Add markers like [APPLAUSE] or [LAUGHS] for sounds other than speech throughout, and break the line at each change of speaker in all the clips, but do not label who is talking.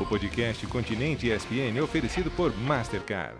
O podcast Continente ESPN é oferecido por Mastercard.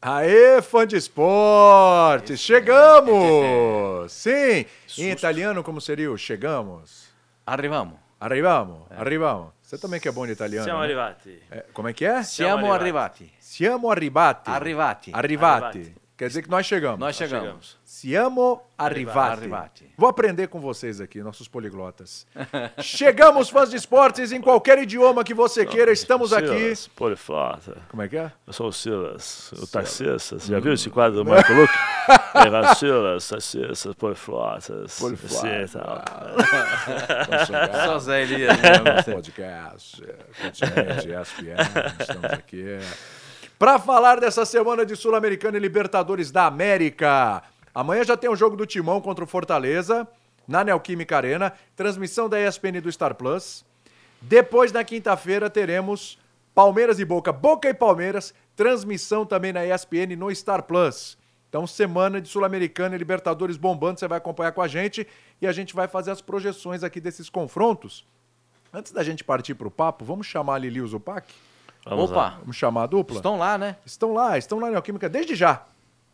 Aê, fã de esporte! Chegamos! [LAUGHS] Sim! Em italiano, como seria o chegamos?
Arrivamo.
Arrivamo, arrivamo. Você também que é bom de italiano.
Siamo
né?
arrivati.
É, como é que é?
Siamo
arrivati.
arrivati.
Siamo arrivati.
Arrivati.
Arrivati. Quer dizer que nós chegamos.
Nós
chegamos.
chegamos.
Siamo arrivati.
Arrivati.
Vou aprender com vocês aqui, nossos poliglotas. [LAUGHS] Chegamos, fãs de esportes, em qualquer idioma que você queira, estamos aqui.
Silas, Poliflota.
Como é que é?
Eu sou o Silas, o. Você já viu esse quadro do Marco Luque? [LAUGHS] Ele vai, Silas, Tarcísio, Poliflotas.
Poliflota.
E tal.
Só Zé Elias. né? [LAUGHS]
Podcast, é, Continente, ESPN, estamos aqui. Para falar dessa semana de Sul-Americana e Libertadores da América. Amanhã já tem o jogo do Timão contra o Fortaleza, na Neoquímica Arena, transmissão da ESPN do Star Plus. Depois, na quinta-feira, teremos Palmeiras e Boca, Boca e Palmeiras, transmissão também na ESPN no Star Plus. Então, semana de Sul-Americana e Libertadores bombando, você vai acompanhar com a gente e a gente vai fazer as projeções aqui desses confrontos. Antes da gente partir para o papo, vamos chamar a Lili Zupac?
Vamos
Opa,
lá.
Vamos chamar a dupla?
estão lá, né?
Estão lá, estão lá na Neoquímica desde já.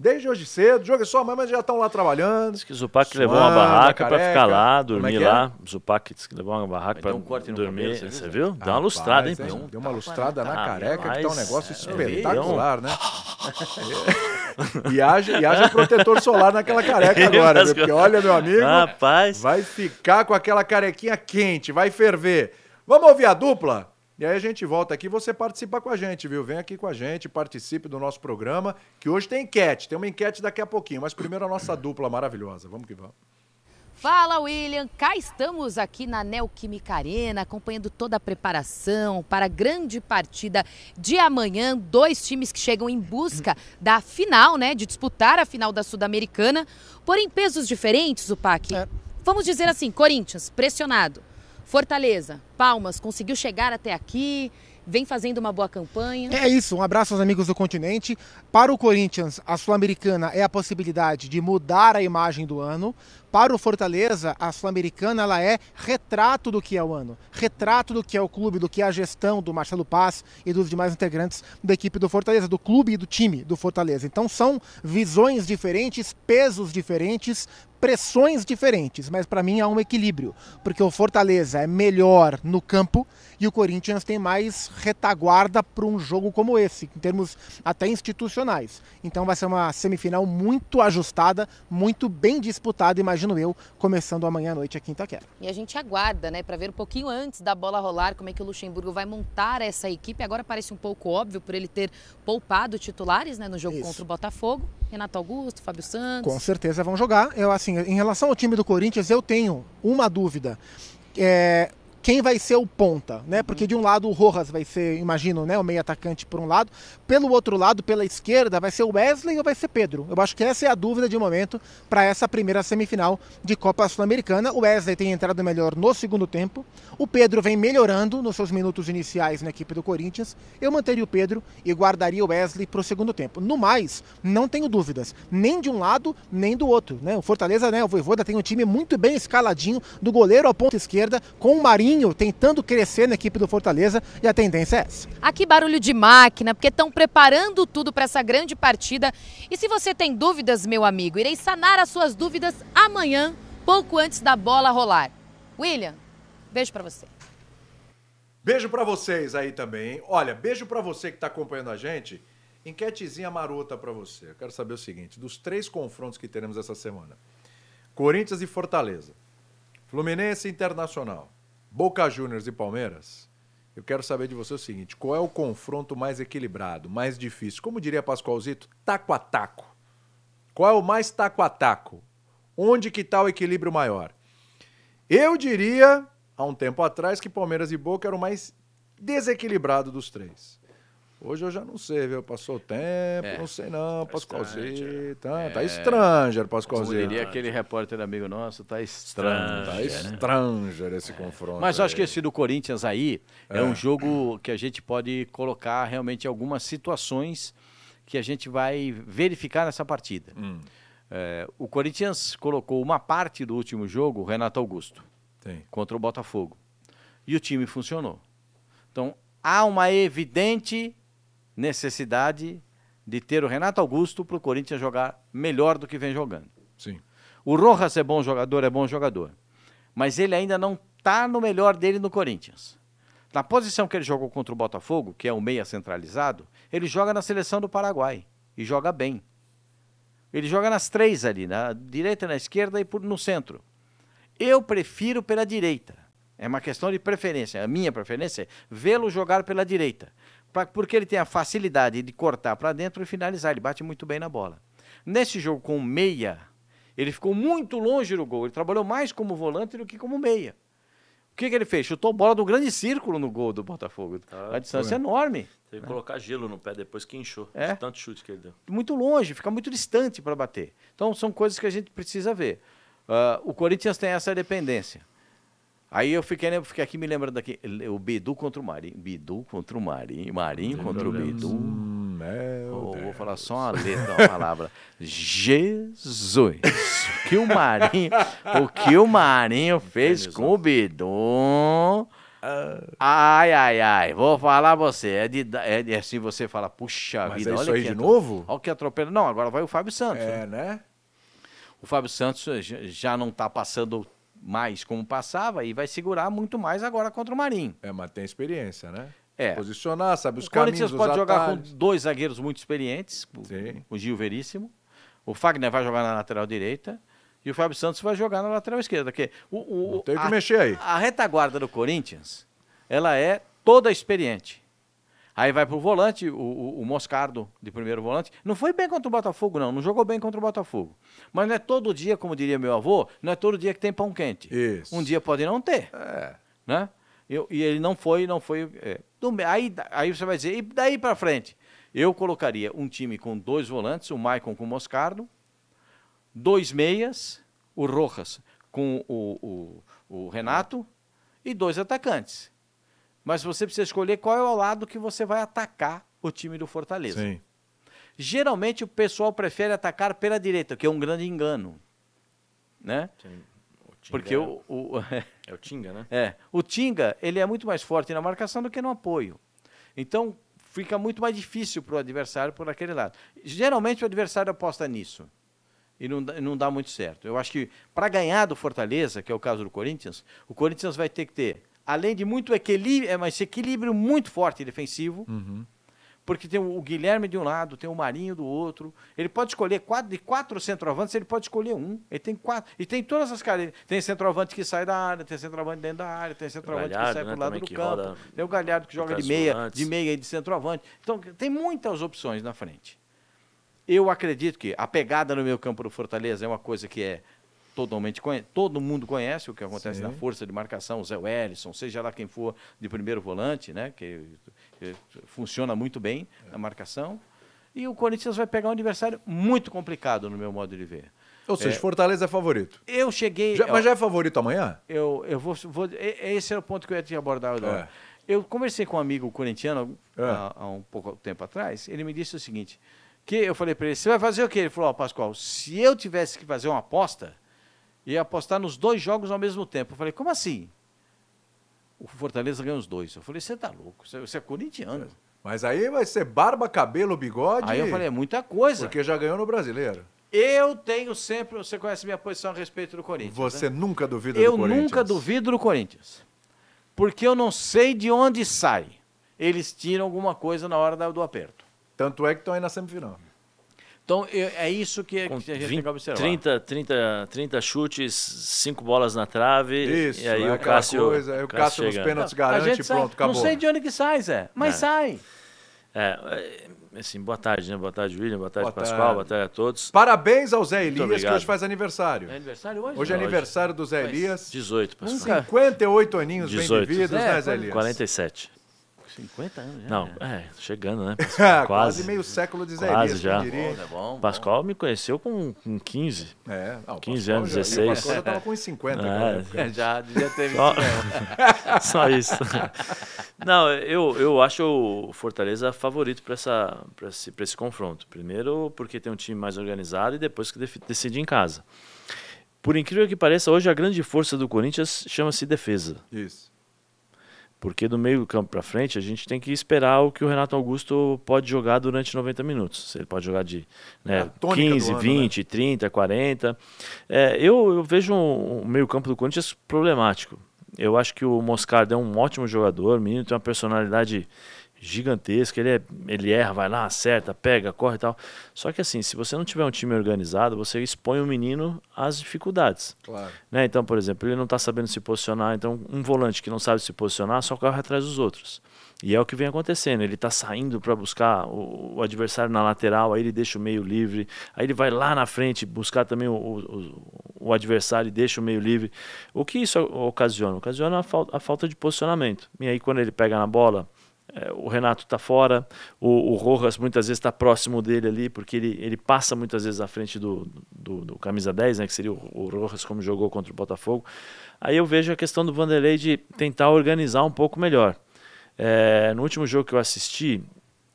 Desde hoje cedo, jogo é só amanhã, mas já estão lá trabalhando.
Diz que o Zupac levou uma
Suando,
barraca pra
careca.
ficar lá,
é
dormir
que é?
lá. O Zupac disse que levou uma barraca
dar um corte no
dormir.
cabelo, você
Você
viu?
Dá uma lustrada, hein?
Rapaz,
Deu um-
Deu uma lustrada na
Ah,
careca, que tá um negócio
é,
espetacular, né? É. E haja, e haja protetor solar naquela careca [LAUGHS] agora, viu? porque olha, meu amigo,
Rapaz.
vai ficar com aquela carequinha quente, vai ferver. Vamos ouvir a dupla? E aí a gente volta aqui, você participa com a gente, viu? Vem aqui com a gente, participe do nosso programa, que hoje tem enquete, tem uma enquete daqui a pouquinho, mas primeiro a nossa dupla maravilhosa. Vamos que vamos.
Fala, William! Cá estamos aqui na Neoquímica Arena, acompanhando toda a preparação para a grande partida de amanhã. Dois times que chegam em busca da final, né? De disputar a final da Sul-Americana. Porém, pesos diferentes, o PAC. Vamos dizer assim: Corinthians, pressionado. Fortaleza, Palmas, conseguiu chegar até aqui, vem fazendo uma boa campanha.
É isso, um abraço aos amigos do continente. Para o Corinthians, a Sul-Americana é a possibilidade de mudar a imagem do ano. Para o Fortaleza, a Sul-Americana ela é retrato do que é o ano, retrato do que é o clube, do que é a gestão do Marcelo Paz e dos demais integrantes da equipe do Fortaleza, do clube e do time do Fortaleza. Então são visões diferentes, pesos diferentes, pressões diferentes, mas para mim há um equilíbrio, porque o Fortaleza é melhor no campo e o Corinthians tem mais retaguarda para um jogo como esse, em termos até institucionais. Então vai ser uma semifinal muito ajustada, muito bem disputada, imagino eu, começando amanhã à noite aqui em Itaquera.
E a gente aguarda, né, para ver um pouquinho antes da bola rolar como é que o Luxemburgo vai montar essa equipe. Agora parece um pouco óbvio por ele ter poupado titulares, né, no jogo
Isso.
contra o Botafogo. Renato Augusto, Fábio Santos.
Com certeza vão jogar. Eu, assim, em relação ao time do Corinthians, eu tenho uma dúvida. É, quem vai ser o ponta, né? Porque de um lado o Rojas vai ser, imagino, né, o meio atacante por um lado, pelo outro lado, pela esquerda, vai ser o Wesley ou vai ser Pedro? Eu acho que essa é a dúvida de momento para essa primeira semifinal de Copa Sul-Americana. O Wesley tem entrado melhor no segundo tempo. O Pedro vem melhorando nos seus minutos iniciais na equipe do Corinthians. Eu manteria o Pedro e guardaria o Wesley para o segundo tempo. No mais, não tenho dúvidas, nem de um lado, nem do outro. Né? O Fortaleza, né, o Voivoda tem um time muito bem escaladinho, do goleiro à ponta esquerda, com o Marinho tentando crescer na equipe do Fortaleza, e a tendência é essa.
Aqui barulho de máquina, porque estão preparando tudo para essa grande partida. E se você tem dúvidas, meu amigo, irei sanar as suas dúvidas amanhã, pouco antes da bola rolar. William, beijo para você.
Beijo pra vocês aí também. hein? Olha, beijo pra você que tá acompanhando a gente. Enquetezinha marota pra você. Eu quero saber o seguinte, dos três confrontos que teremos essa semana. Corinthians e Fortaleza. Fluminense e Internacional. Boca Juniors e Palmeiras. Eu quero saber de você o seguinte, qual é o confronto mais equilibrado, mais difícil? Como diria Pascoalzito, taco a taco. Qual é o mais taco a taco? Onde que tá o equilíbrio maior? Eu diria, há um tempo atrás, que Palmeiras e Boca eram o mais desequilibrado dos três. Hoje eu já não sei, viu? Passou o tempo, não sei não, Pascoalzito. Tá, tá stranger,
Como
Pascoalzito.
diria aquele repórter amigo nosso, tá estranho.
Tá stranger esse confronto.
Mas eu acho que esse do Corinthians aí é. um jogo que a gente pode colocar realmente algumas situações que a gente vai verificar nessa partida.
Hum.
É, o Corinthians colocou uma parte do último jogo o Renato Augusto
Sim.
contra o Botafogo. E o time funcionou. Então, há uma evidente necessidade de ter o Renato Augusto para o Corinthians jogar melhor do que vem jogando.
Sim.
O Rojas é bom jogador, é bom jogador. Mas ele ainda não está no melhor dele no Corinthians. Na posição que ele jogou contra o Botafogo, que é o meia centralizado, ele joga na seleção do Paraguai. E joga bem. Ele joga nas três ali, na direita, na esquerda e por, no centro. Eu prefiro pela direita. É uma questão de preferência. A minha preferência é vê-lo jogar pela direita. Pra, porque ele tem a facilidade de cortar para dentro e finalizar. Ele bate muito bem na bola. Nesse jogo com meia, ele ficou muito longe do gol. Ele trabalhou mais como volante do que como meia. O que, que ele fez? Chutou bola do grande círculo no gol do Botafogo.
Tá,
a distância é enorme.
Teve que colocar gelo no pé depois que inchou.
É.
de Tanto chute que ele deu.
muito longe, fica muito distante para bater. Então são coisas que a gente precisa ver. Ah, o Corinthians tem essa dependência. Aí eu fiquei, lem- fiquei aqui me lembrando daqui, o Bidu contra o Marinho. Bidu contra o Marinho. Marinho contra
problemas.
o Bidu.
Meu
Oh,
Deus.
vou falar só uma letra, uma palavra. Jesus. O que o Marinho, o que o Marinho fez com o Bidu. Ai, ai, ai. Vou falar você. É, de, é, de- assim você fala, puxa
Mas
vida.
é isso
olha
aí
que
de novo?
Olha que atropelo. Não, agora vai o Fábio Santos. né?
É, né?
O Fábio Santos já- já não está passando mais como passava e vai segurar muito mais agora contra o Marinho.
É, mas tem experiência, né?
É.
Posicionar, sabe os
o
caminhos,
Corinthians pode jogar com dois zagueiros muito experientes, o-
Sim.
o Gil Veríssimo. O Fagner vai jogar na lateral direita e o Fábio Santos vai jogar na lateral esquerda. Que o, o,
tem que
a-
mexer aí.
A retaguarda do Corinthians, ela é toda experiente. Aí vai pro volante, o, o, o Moscardo, de primeiro volante. Não foi bem contra o Botafogo, não. Não jogou bem contra o Botafogo. Mas não é todo dia, como diria meu avô, não é todo dia que tem pão quente.
Isso.
Um dia pode não ter
É.
né? Eu- e ele não foi, não foi. é, aí, aí você vai dizer, e daí para frente? Eu colocaria um time com dois volantes, o Maicon com o Moscardo, dois meias, o Rojas com o, o, o Renato e dois atacantes. Mas você precisa escolher qual é o lado que você vai atacar o time do Fortaleza.
Sim.
Geralmente o pessoal prefere atacar pela direita, que é um grande engano. Né?
Sim. O Tinga
Porque
é,
o, o- [LAUGHS]
é o Tinga, né?
É, o Tinga, ele é muito mais forte na marcação do que no apoio. Então, fica muito mais difícil para o adversário por aquele lado. Geralmente o adversário aposta nisso. E não, dá- não dá muito certo. Eu acho que para ganhar do Fortaleza, que é o caso do Corinthians, o Corinthians vai ter que ter, além de muito equilíbrio, é, mas equilíbrio muito forte defensivo, porque tem o Guilherme de um lado, tem o Marinho do outro. Ele pode escolher quatro, de quatro centroavantes, ele pode escolher um. Ele tem quatro. E tem todas as caras. Tem centroavante que sai da área, tem centroavante dentro da área, tem centroavante que
Galhardo,
sai
né,
pro lado do
que
campo.
roda
Tem o Galhardo que joga de meia, de meia e de centroavante. Então, tem muitas opções na frente. Eu acredito que a pegada no meio campo do Fortaleza é uma coisa que é totalmente conhe... todo mundo conhece o que acontece
Sim.
na força de marcação, o Zé Wellison, seja lá quem for de primeiro volante, né, que, que funciona muito bem na marcação. E o Corinthians vai pegar um adversário muito complicado no meu modo de ver.
Ou seja, Fortaleza é favorito.
Eu cheguei,
Já- mas já é favorito amanhã?
eu, eu vou, vou Esse era o ponto que eu ia te abordar agora.
É.
Eu conversei com um amigo corintiano
É.
há, há um pouco tempo atrás. Ele me disse o seguinte: que eu falei para ele, você vai fazer o quê? Ele falou, ó, Pascoal, se eu tivesse que fazer uma aposta, ia apostar nos dois jogos ao mesmo tempo. Eu falei, como assim? O Fortaleza ganhou os dois. Eu falei, você tá louco, você, é corintiano.
Mas aí vai ser barba, cabelo, bigode.
Aí eu falei, é muita coisa.
Porque já ganhou no brasileiro.
Eu tenho sempre, você conhece minha posição a respeito do Corinthians. né?
Você nunca duvida
Eu
do Corinthians.
nunca duvido do Corinthians. Porque eu não sei de onde sai. Eles tiram alguma coisa na hora do aperto.
Tanto é que estão aí na semifinal.
Então, eu- é isso que,
Com
que a gente
20,
tem que observar.
30, 30, 30 chutes, 5 bolas na trave.
Isso,
e aí
é
o Cássio.
coisa, aí o Cássio nos
chega.
pênaltis garante e pronto, acabou.
Não sei de onde que sai, Zé, mas
É.
sai.
É, é, assim, boa tarde, né? Boa tarde, William. Boa tarde,
Boa
Pascoal.
tarde.
Boa tarde a todos.
Parabéns ao Zé Elias, que hoje faz aniversário.
É aniversário hoje?
Hoje é
Não.
aniversário do Zé Elias.
18, Pascoal.
Nunca.
58 aninhos bem
18.
vividos,
Zé,
né, Zé Elias?
47.
50 anos já.
Não,
né?
é, chegando, né? [LAUGHS]
quase.
Quase.
meio século de Zé
Quase
Elias,
já.
diria.
Bom, é bom.
Pascoal me conheceu com, com 15.
É, não, o
15
Pascoal
anos,
já- e
16.
O Pascoal já tava com uns 50 naquela
É.
época.
Já devia ter
Só, [LAUGHS] só isso. Não, eu, eu acho o Fortaleza favorito para esse, pra esse confronto. Primeiro, porque tem um time mais organizado e depois que decide em casa. Por incrível que pareça, hoje a grande força do Corinthians chama-se defesa.
Isso.
Porque do meio do campo para frente a gente tem que esperar o que o Renato Augusto pode jogar durante 90 minutos. Ele pode jogar de
É
né,
a tônica do
15,
ano,
20, 30, 40. É, eu, eu vejo um, um meio campo do Corinthians problemático. Eu acho que o Moscardo é um ótimo jogador, o menino tem uma personalidade gigantesca, ele, é, ele erra, vai lá, acerta, pega, corre e tal. Só que assim, se você não tiver um time organizado, você expõe o menino às dificuldades.
Claro.
Né? Então, por exemplo, ele não está sabendo se posicionar. Então, um volante que não sabe se posicionar só corre atrás dos outros. E é o que vem acontecendo. Ele está saindo para buscar o, o adversário na lateral, aí ele deixa o meio livre. Aí ele vai lá na frente buscar também o, o, o adversário e deixa o meio livre. O que isso ocasiona? Ocasiona a, fal a falta de posicionamento. E aí, quando ele pega na bola, é, o Renato está fora, o, o Rojas muitas vezes está próximo dele ali, porque ele, ele passa muitas vezes à frente do, do, do camisa 10, né, que seria o, o Rojas como jogou contra o Botafogo. Aí eu vejo a questão do Vanderlei de tentar organizar um pouco melhor. É, no último jogo que eu assisti,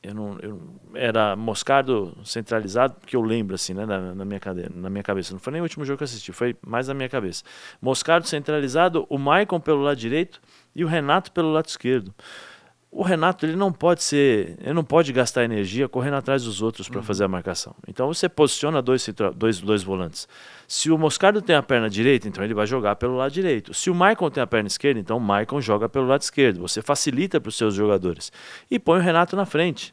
eu não, eu, era Moscardo centralizado, que eu lembro assim, né, na, na, minha cadeira, na minha cabeça. Não foi nem o último jogo que eu assisti, foi mais na minha cabeça. Moscardo centralizado, o Maicon pelo lado direito e o Renato pelo lado esquerdo. O Renato ele não pode ser, ele não pode gastar energia correndo atrás dos outros para uhum. fazer a marcação. Então você posiciona dois, dois, dois volantes. Se o Moscardo tem a perna direita, então ele vai jogar pelo lado direito. Se o Maicon tem a perna esquerda, então o Maicon joga pelo lado esquerdo. Você facilita para os seus jogadores e põe o Renato na frente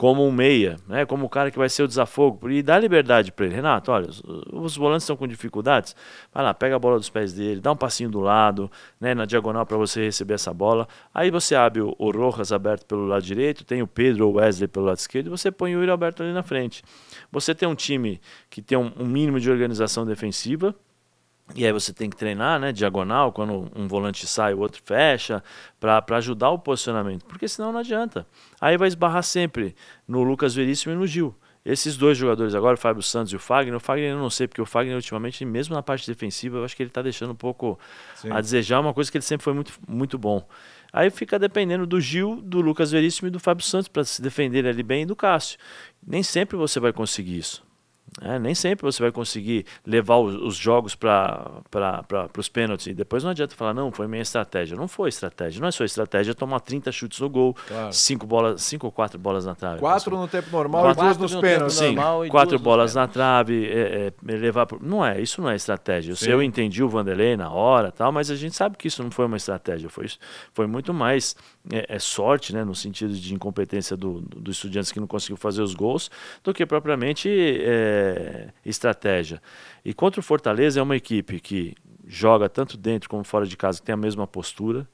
como um meia, né, como o cara que vai ser o desafogo, e dá liberdade para ele. Renato, olha, os, volantes estão com dificuldades, vai lá, pega a bola dos pés dele, dá um passinho do lado, né, na diagonal para você receber essa bola. Aí você abre o, Rojas aberto pelo lado direito, tem o Pedro ou Wesley pelo lado esquerdo, e você põe o Yuri Alberto ali na frente. Você tem um time que tem um mínimo de organização defensiva, e aí você tem que treinar, né, diagonal, quando um volante sai, o outro fecha, para ajudar o posicionamento, porque senão não adianta. Aí vai esbarrar sempre no Lucas Veríssimo e no Gil. Esses dois jogadores agora, o Fábio Santos e o Fagner, o Fagner eu não sei, porque o Fagner ultimamente, mesmo na parte defensiva, eu acho que ele está deixando um pouco Sim. a desejar, uma coisa que ele sempre foi muito, muito bom. Aí fica dependendo do Gil, do Lucas Veríssimo e do Fábio Santos para se defender ali bem e do Cássio. Nem sempre você vai conseguir isso. É, nem sempre você vai conseguir levar os, os jogos para os pênaltis. E depois não adianta falar, não, foi minha estratégia. Não foi estratégia. Não é sua estratégia tomar 30 chutes no gol, 5 bolas, cinco ou 4 bolas na trave.
Quatro no tempo normal quatro, e duas nos
no
pênaltis.
Sim,
normal e
quatro
duas nos
bolas na trave, é, é, levar pro... Não é, isso não é estratégia. Eu,
Sim.
eu entendi o Vanderlei na hora, tal, mas a gente sabe que isso não foi uma estratégia. Foi, foi muito mais é, é sorte, né, no sentido de incompetência do, do Estudiantes que não conseguiu fazer os gols, do que propriamente é, estratégia. E contra o Fortaleza é uma equipe que joga tanto dentro como fora de casa, tem a mesma postura,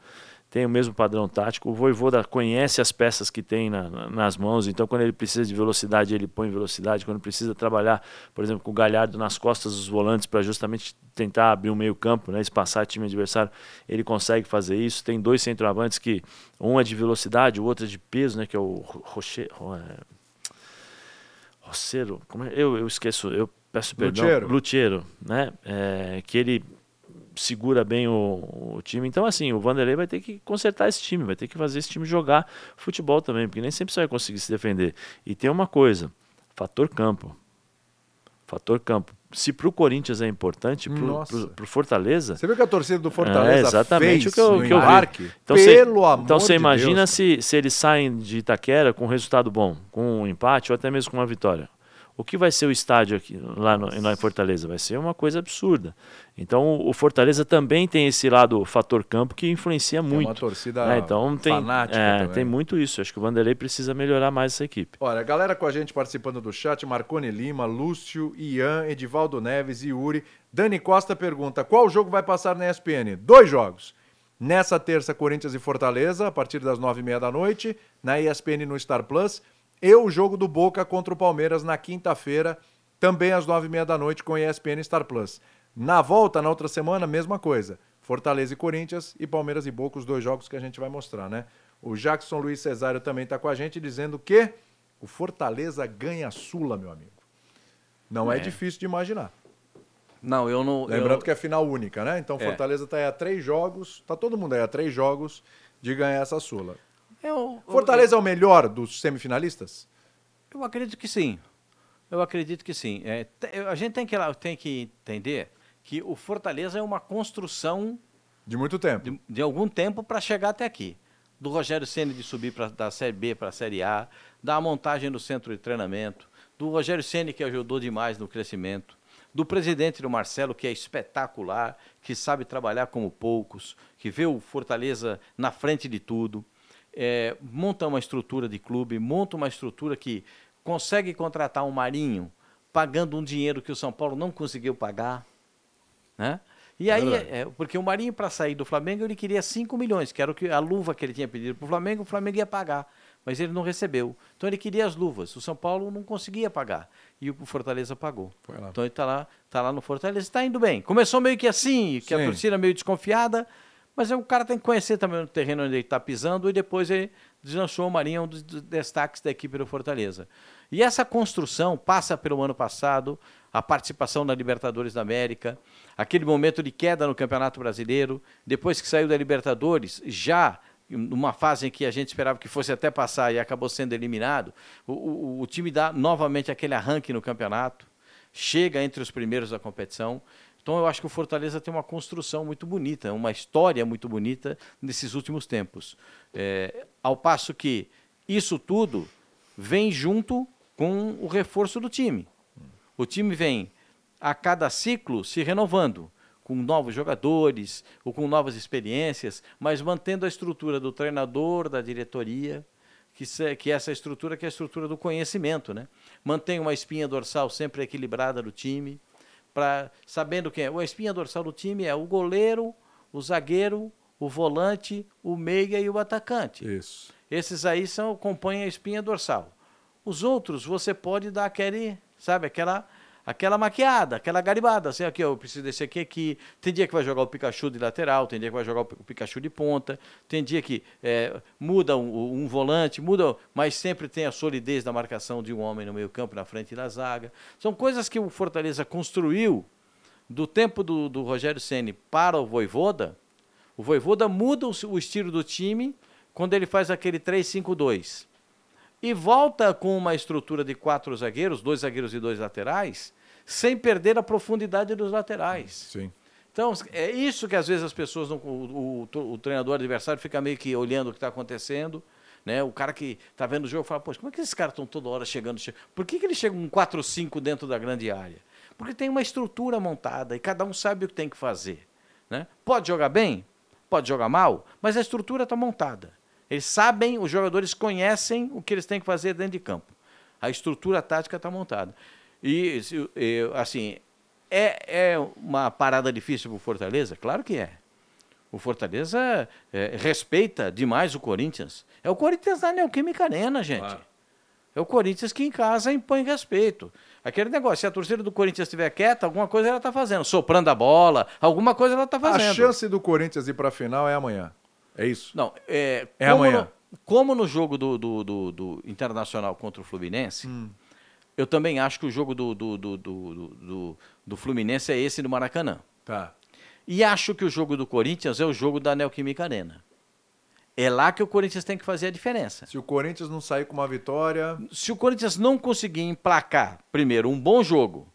tem o mesmo padrão tático. O Voivoda conhece as peças que tem na, na, nas mãos, então quando ele precisa de velocidade, ele põe velocidade. Quando precisa trabalhar, por exemplo, com o Galhardo nas costas dos volantes para justamente tentar abrir o um meio-campo, né, espaçar o time adversário, ele consegue fazer isso. Tem dois centroavantes que um é de velocidade, o outro é de peso, né, que é o Rocher. Roceiro, como é? Eu, eu esqueço, eu peço perdão.
Lutiero,
né? É, que ele segura bem o, o, time. Então, assim, o Vanderlei vai ter que consertar esse time, vai ter que fazer esse time jogar futebol também, porque nem sempre você vai conseguir se defender. E tem uma coisa: fator campo. Fator campo. Se para o Corinthians é importante, para o Fortaleza.
Você viu que a torcida do Fortaleza
é exatamente o que eu, que eu vi. Então,
Pelo
você,
amor
então você
de
imagina
Deus,
se, se eles saem de Itaquera com um resultado bom, com um empate ou até mesmo com uma vitória. O que vai ser o estádio aqui lá, no, lá em Fortaleza? Vai ser uma coisa absurda. Então o Fortaleza também tem esse lado fator campo que influencia muito.
É uma torcida
né? então tem,
fanática
é,
também.
tem muito isso. Acho que o Vanderlei precisa melhorar mais essa equipe.
Olha, a galera com a gente participando do chat, Marcone Lima, Lúcio, Ian, Edivaldo Neves e Yuri. Dani Costa pergunta, qual jogo vai passar na ESPN? Dois jogos. Nessa terça, Corinthians e Fortaleza, a partir das nove e meia da noite, na ESPN no Star Plus. E o jogo do Boca contra o Palmeiras na quinta-feira, também às nove e meia da noite, com ESPN Star Plus. Na volta, na outra semana, mesma coisa. Fortaleza e Corinthians e Palmeiras e Boca, os dois jogos que a gente vai mostrar, né? O Jackson Luiz Cesário também está com a gente dizendo que o Fortaleza ganha a Sula, meu amigo. Não é,
É.
difícil de imaginar.
Não, eu não.
Lembrando
eu,
que é final única, né? Então
É.
Fortaleza está aí a três jogos, tá todo mundo aí a três jogos de ganhar essa Sula.
eu,
Fortaleza é o melhor dos semifinalistas?
Eu acredito que sim. Eu acredito que sim. É, a gente tem que, tem que entender que o Fortaleza é uma construção
De muito tempo.
de, de algum tempo para chegar até aqui. Do Rogério Ceni de subir pra, da Série B para a Série A, da montagem do centro de treinamento, do Rogério Ceni que ajudou demais no crescimento, do presidente do Marcelo que é espetacular, que sabe trabalhar como poucos, que vê o Fortaleza na frente de tudo, é, monta uma estrutura de clube, monta uma estrutura que consegue contratar um Marinho pagando um dinheiro que o São Paulo não conseguiu pagar né? E aí,
verdade.
é, porque o Marinho, para sair do Flamengo, ele queria 5 milhões, que era o que, a luva que ele tinha pedido para o Flamengo, o Flamengo ia pagar, mas ele não recebeu. Então ele queria as luvas, o São Paulo não conseguia pagar, e o Fortaleza pagou. Então ele está lá, tá lá no Fortaleza, está indo bem. Começou meio que assim, que a
Sim.
torcida meio desconfiada, mas o cara tem que conhecer também o terreno onde ele está pisando, e depois ele deslanchou o Marinho, um dos destaques da equipe do Fortaleza. E essa construção passa pelo ano passado, a participação na Libertadores da América, aquele momento de queda no Campeonato Brasileiro, depois que saiu da Libertadores, já numa fase em que a gente esperava que fosse até passar e acabou sendo eliminado, o, o- o time dá novamente aquele arranque no campeonato, chega entre os primeiros da competição. Então eu acho que o Fortaleza tem uma construção muito bonita, uma história muito bonita nesses últimos tempos. É, ao passo que isso tudo vem junto com o reforço do time. O time vem a cada ciclo se renovando, com novos jogadores ou com novas experiências, mas mantendo a estrutura do treinador, da diretoria, que, se- que é essa estrutura que é a estrutura do conhecimento, né? Mantém uma espinha dorsal sempre equilibrada do time, para sabendo quem é. A espinha dorsal do time é o goleiro, o zagueiro, o volante, o meia e o atacante.
Isso.
Esses aí são compõem a espinha dorsal. Os outros você pode dar aquele, sabe, aquela aquela maquiada, aquela garibada, assim, aqui, eu preciso desse aqui aqui. Tem dia que vai jogar o Pikachu de lateral, tem dia que vai jogar o Pi- o Pikachu de ponta, tem dia que é, muda um, um volante, muda, mas sempre tem a solidez da marcação de um homem no meio-campo, na frente da zaga. São coisas que o Fortaleza construiu do tempo do, do Rogério Ceni para o Voivoda. O Voivoda muda o, o estilo do time quando ele faz aquele 3-5-2 e volta com uma estrutura de quatro zagueiros, dois zagueiros e dois laterais, sem perder a profundidade dos laterais.
Sim.
Então, é isso que às vezes as pessoas, não, o, o- o treinador adversário fica meio que olhando o que está acontecendo. Né? O cara que está vendo o jogo fala, poxa, como é que esses caras estão toda hora chegando? che- Por que, que eles chegam com 4 ou 5 dentro da grande área? Porque tem uma estrutura montada e cada um sabe o que tem que fazer. Né? Pode jogar bem, pode jogar mal, mas a estrutura está montada. Eles sabem, os jogadores conhecem o que eles têm que fazer dentro de campo. A estrutura tática está montada. E, assim, é, é uma parada difícil para o Fortaleza? Claro que é. O Fortaleza é, respeita demais o Corinthians. É o Corinthians na Neoquímica Arena, gente.
Claro.
É o Corinthians que em casa impõe respeito. Aquele negócio, se a torcida do Corinthians estiver quieta, alguma coisa ela está fazendo. Soprando a bola, alguma coisa ela está
A
fazendo.
chance do Corinthians ir para a final é amanhã. É isso?
Não, é,
É amanhã.
No, como no jogo do, do, do- do Internacional contra o Fluminense,
Hum.
Eu também acho que o jogo do, do, do, do, do- do- Fluminense é esse do Maracanã.
Tá.
E acho que o jogo do Corinthians é o jogo da Neoquímica Arena. É lá que o Corinthians tem que fazer a diferença.
Se o Corinthians não sair com uma vitória,
Se o Corinthians não conseguir emplacar, primeiro, um bom jogo,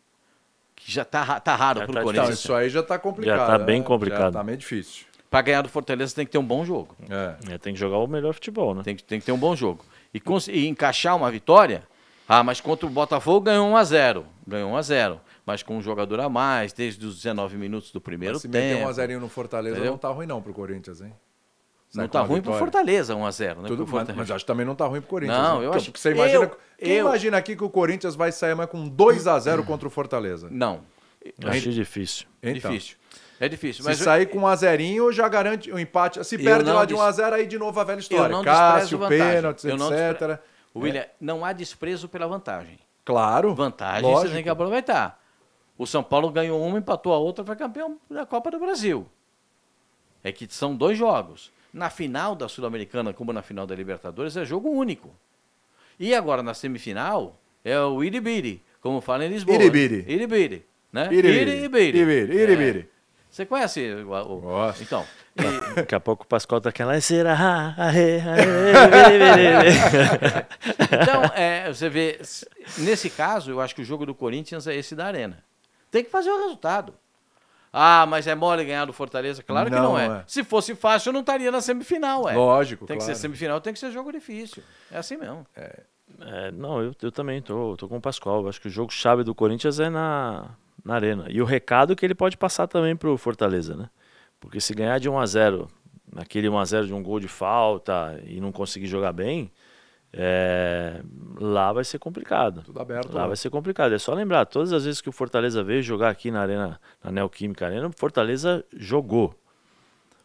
que já tá, tá raro
Já
para o
tá
então,
Corinthians,
isso aí já tá complicado.
Já tá bem
né?
complicado.
Já tá meio difícil.
para ganhar do Fortaleza tem que ter um bom jogo.
É.
É, tem que jogar o melhor futebol, né?
Tem que, tem que ter um bom jogo. E, e encaixar uma vitória. Ah, mas contra o Botafogo ganhou 1 a 0 Ganhou 1 a 0 Mas com um jogador a mais, desde os 19 minutos do primeiro
Mas se meter
tempo.
um a zerinho no Fortaleza,
Entendeu?
não tá ruim não pro Corinthians, hein? Sai
Não tá ruim pro. Fortaleza 1 a 0 né?
Tudo, mas,
Fortaleza.
mas acho que também não tá ruim pro Corinthians.
Não,
né?
eu acho-
porque você imagina,
eu-
quem
eu-
imagina aqui que o Corinthians vai sair mas com 2 a 0 contra o Fortaleza?
Não.
Acho difícil.
É
Então,
difícil. É difícil.
Se
Mas
sair com 1 a 0 já garante o empate. Se
Eu
perde lá de 1 a
des-
0 aí de novo a velha
eu
história.
não
Cássio, pênaltis,
Eu
etc.
despre- William, não há desprezo pela vantagem.
Claro.
Vantagem
lógico.
você tem que aproveitar. O São Paulo ganhou uma, empatou a outra, foi campeão da Copa do Brasil. É que são dois jogos. na final da Sul-Americana, como na final da Libertadores, é jogo único. E agora na semifinal é o Iribiri, como fala em Lisboa.
Iribiri.
Iribiri. Né?
Iribiri.
Iribiri.
Iribiri. Iribiri.
É. Você conhece o. o-. Então. e-
Daqui a pouco o Pascoal tá aquela. Será?
Então, é, você vê, nesse caso, eu acho que o jogo do Corinthians é esse da Arena. Tem que fazer o resultado. Ah, mas é mole ganhar do Fortaleza? Claro que
Não
não é.
é.
Se fosse fácil, eu não estaria na semifinal, é.
Lógico,
Tem que
claro.
ser semifinal, tem que ser jogo difícil. É assim mesmo.
É, não, eu, eu também tô, tô com o Pascoal. Eu Acho que o jogo chave do Corinthians é na, na Arena. E o recado que ele pode passar também pro Fortaleza, né? Porque se ganhar de 1 a 0 naquele 1 a 0 de um gol de falta e não conseguir jogar bem, é, lá vai ser complicado.
Tudo aberto
Lá
lá.
vai ser complicado. É só lembrar, todas as vezes que o Fortaleza veio jogar aqui na Arena, na Neoquímica Arena, o Fortaleza jogou.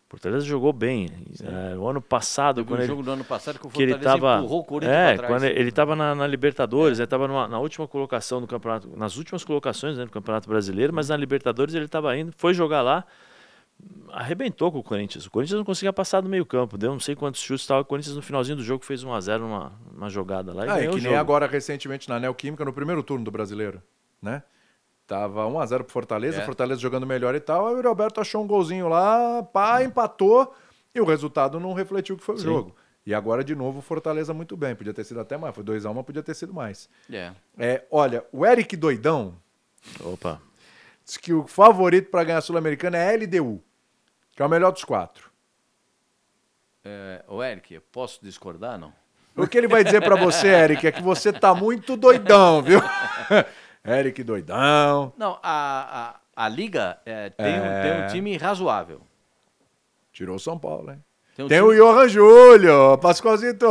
O Fortaleza jogou bem. É, o ano passado,
Teve
quando
um
ele,
jogo do ano passado que o
que ele
Fortaleza
tava
empurrou o Corinthians
é, quando ele estava na, na Libertadores, ele estava na última colocação do campeonato, nas últimas colocações né, do Campeonato Brasileiro, mas na Libertadores ele estava indo, foi jogar lá, arrebentou com o Corinthians. O Corinthians não conseguia passar do meio-campo, deu não sei quantos chutes, tal. o Corinthians no finalzinho do jogo fez 1 a 0 numa, numa jogada lá e
Ah, é que nem agora recentemente na Neoquímica, no primeiro turno do brasileiro, né? Tava 1x0 pro Fortaleza,
É.
Fortaleza jogando melhor e tal. Aí o Roberto achou um golzinho lá, pá, empatou e o resultado não refletiu o que foi o
Sim.
jogo. E agora, de novo, o Fortaleza muito bem. Podia ter sido até mais. Foi 2x1, mas podia ter sido mais.
É.
É, olha, o Eric Doidão
Opa,
diz que o favorito para ganhar a Sul-Americana é a LDU, que é o melhor dos quatro.
É, ô, Eric, posso discordar, não?
O que ele vai dizer pra você, Eric, é que você tá muito doidão, viu? [LAUGHS] Eric doidão.
Não, a, a, a Liga é, tem, um-
É.
tem um time razoável.
Tirou o São Paulo, hein?
Tem, um
Tem
time-
o Johan Júlio, Pascoalzito.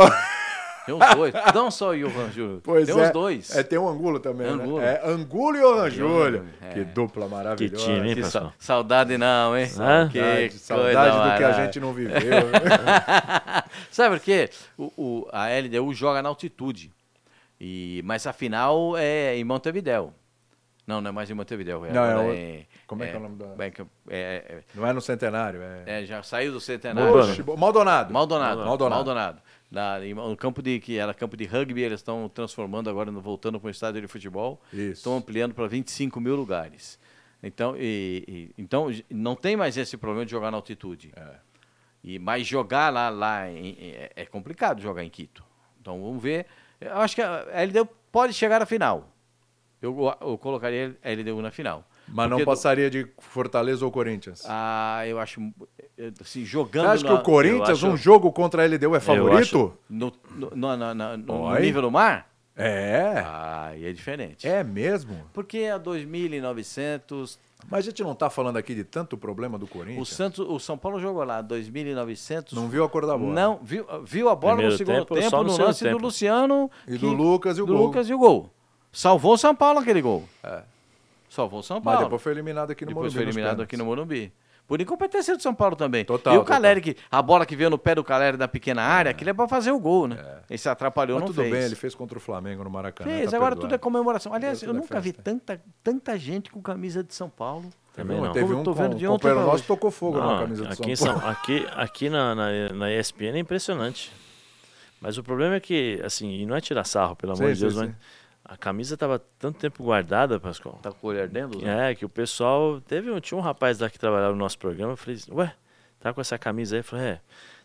tem os dois. Não só o Johan Júnior.
Pois
tem
é.
os dois.
É, tem o Angulo também,
Angulo.
né? É Angulo e Johan Júlio.
é.
Que dupla maravilhosa.
time, hein,
Que sa- saudade não, hein?
Hã?
Que
Saudade,
coisa
saudade do que a gente não viveu. [LAUGHS]
Sabe por quê? O, o- a LDU joga na altitude. E, mas a final é em Montevidéu. Não, não é mais em Montevidéu. É
Não, é o-
em-
como é que é o nome da-
como é que- é-
não é no centenário, é.
é- é, já saiu do centenário.
Oxe, Maldonado.
Maldonado.
Maldonado.
Maldonado. Na, em- no campo de que era campo de rugby, eles estão transformando agora, voltando para um estádio de futebol. Estão ampliando para 25 mil lugares. Então, e- e- então não tem mais esse problema de jogar na altitude.
É.
E, mas jogar lá, lá em- é- é complicado jogar em Quito. Então vamos ver. Eu acho que a LDU pode chegar à final. Eu, eu colocaria a LDU na final.
Mas não
Porque do-
passaria de Fortaleza ou Corinthians.
Ah, eu acho. Assim,
Você
jogando.
acha que
na-
o Corinthians,
acho-
um jogo contra a LDU é favorito?
acho-
No, no, no- no- no- nível do mar?
É.
Ah, aí é diferente.
É mesmo?
Porque a 2.900.
Mas a gente não tá falando aqui de tanto problema do
O,
Corinthians.
Santos, o São Paulo jogou lá 2.900.
Não viu a cor da bola.
Não, viu, viu a bola
Primeiro
no segundo
tempo,
tempo,
só no
no lance do
tempo.
Luciano.
E do Lucas e o
do
gol.
Lucas e o gol. Salvou o São Paulo aquele gol.
É.
Salvou o São
Mas
Paulo.
depois foi eliminado aqui no
Depois
Morumbi.
foi
nos
eliminado aqui no Morumbi. Por incompetência do São Paulo também.
Total,
E o
total.
Caleri, que, a bola que veio no pé do Caleri da pequena área, aquilo é pra fazer o gol, né? Ele se atrapalhou,
Mas
não
tudo
fez.
bem, ele fez contra o Flamengo no Maracanã.
Fez,
tá
agora
perdoado.
tudo é comemoração. Aliás, eu
é
nunca vi tanta, tanta gente com camisa de São Paulo.
Também não.
Teve um
eu tô vendo
com-
de ontem
companheiro nosso tocou fogo
Não,
na camisa
aqui, em
São
São-
Paulo.
aqui, aqui na, na, na ESPN é impressionante. Mas o problema é que, assim, e não é tirar sarro, pelo amor
Sim,
de Deus,
sim,
mas
sim.
A camisa tava tanto tempo guardada, Pascoal.
Tá com o olho ardendo? Zé?
É, que o pessoal. Teve um, tinha um rapaz lá que trabalhava no nosso programa. Eu falei, ué, tá com essa camisa aí? Eu falei, é,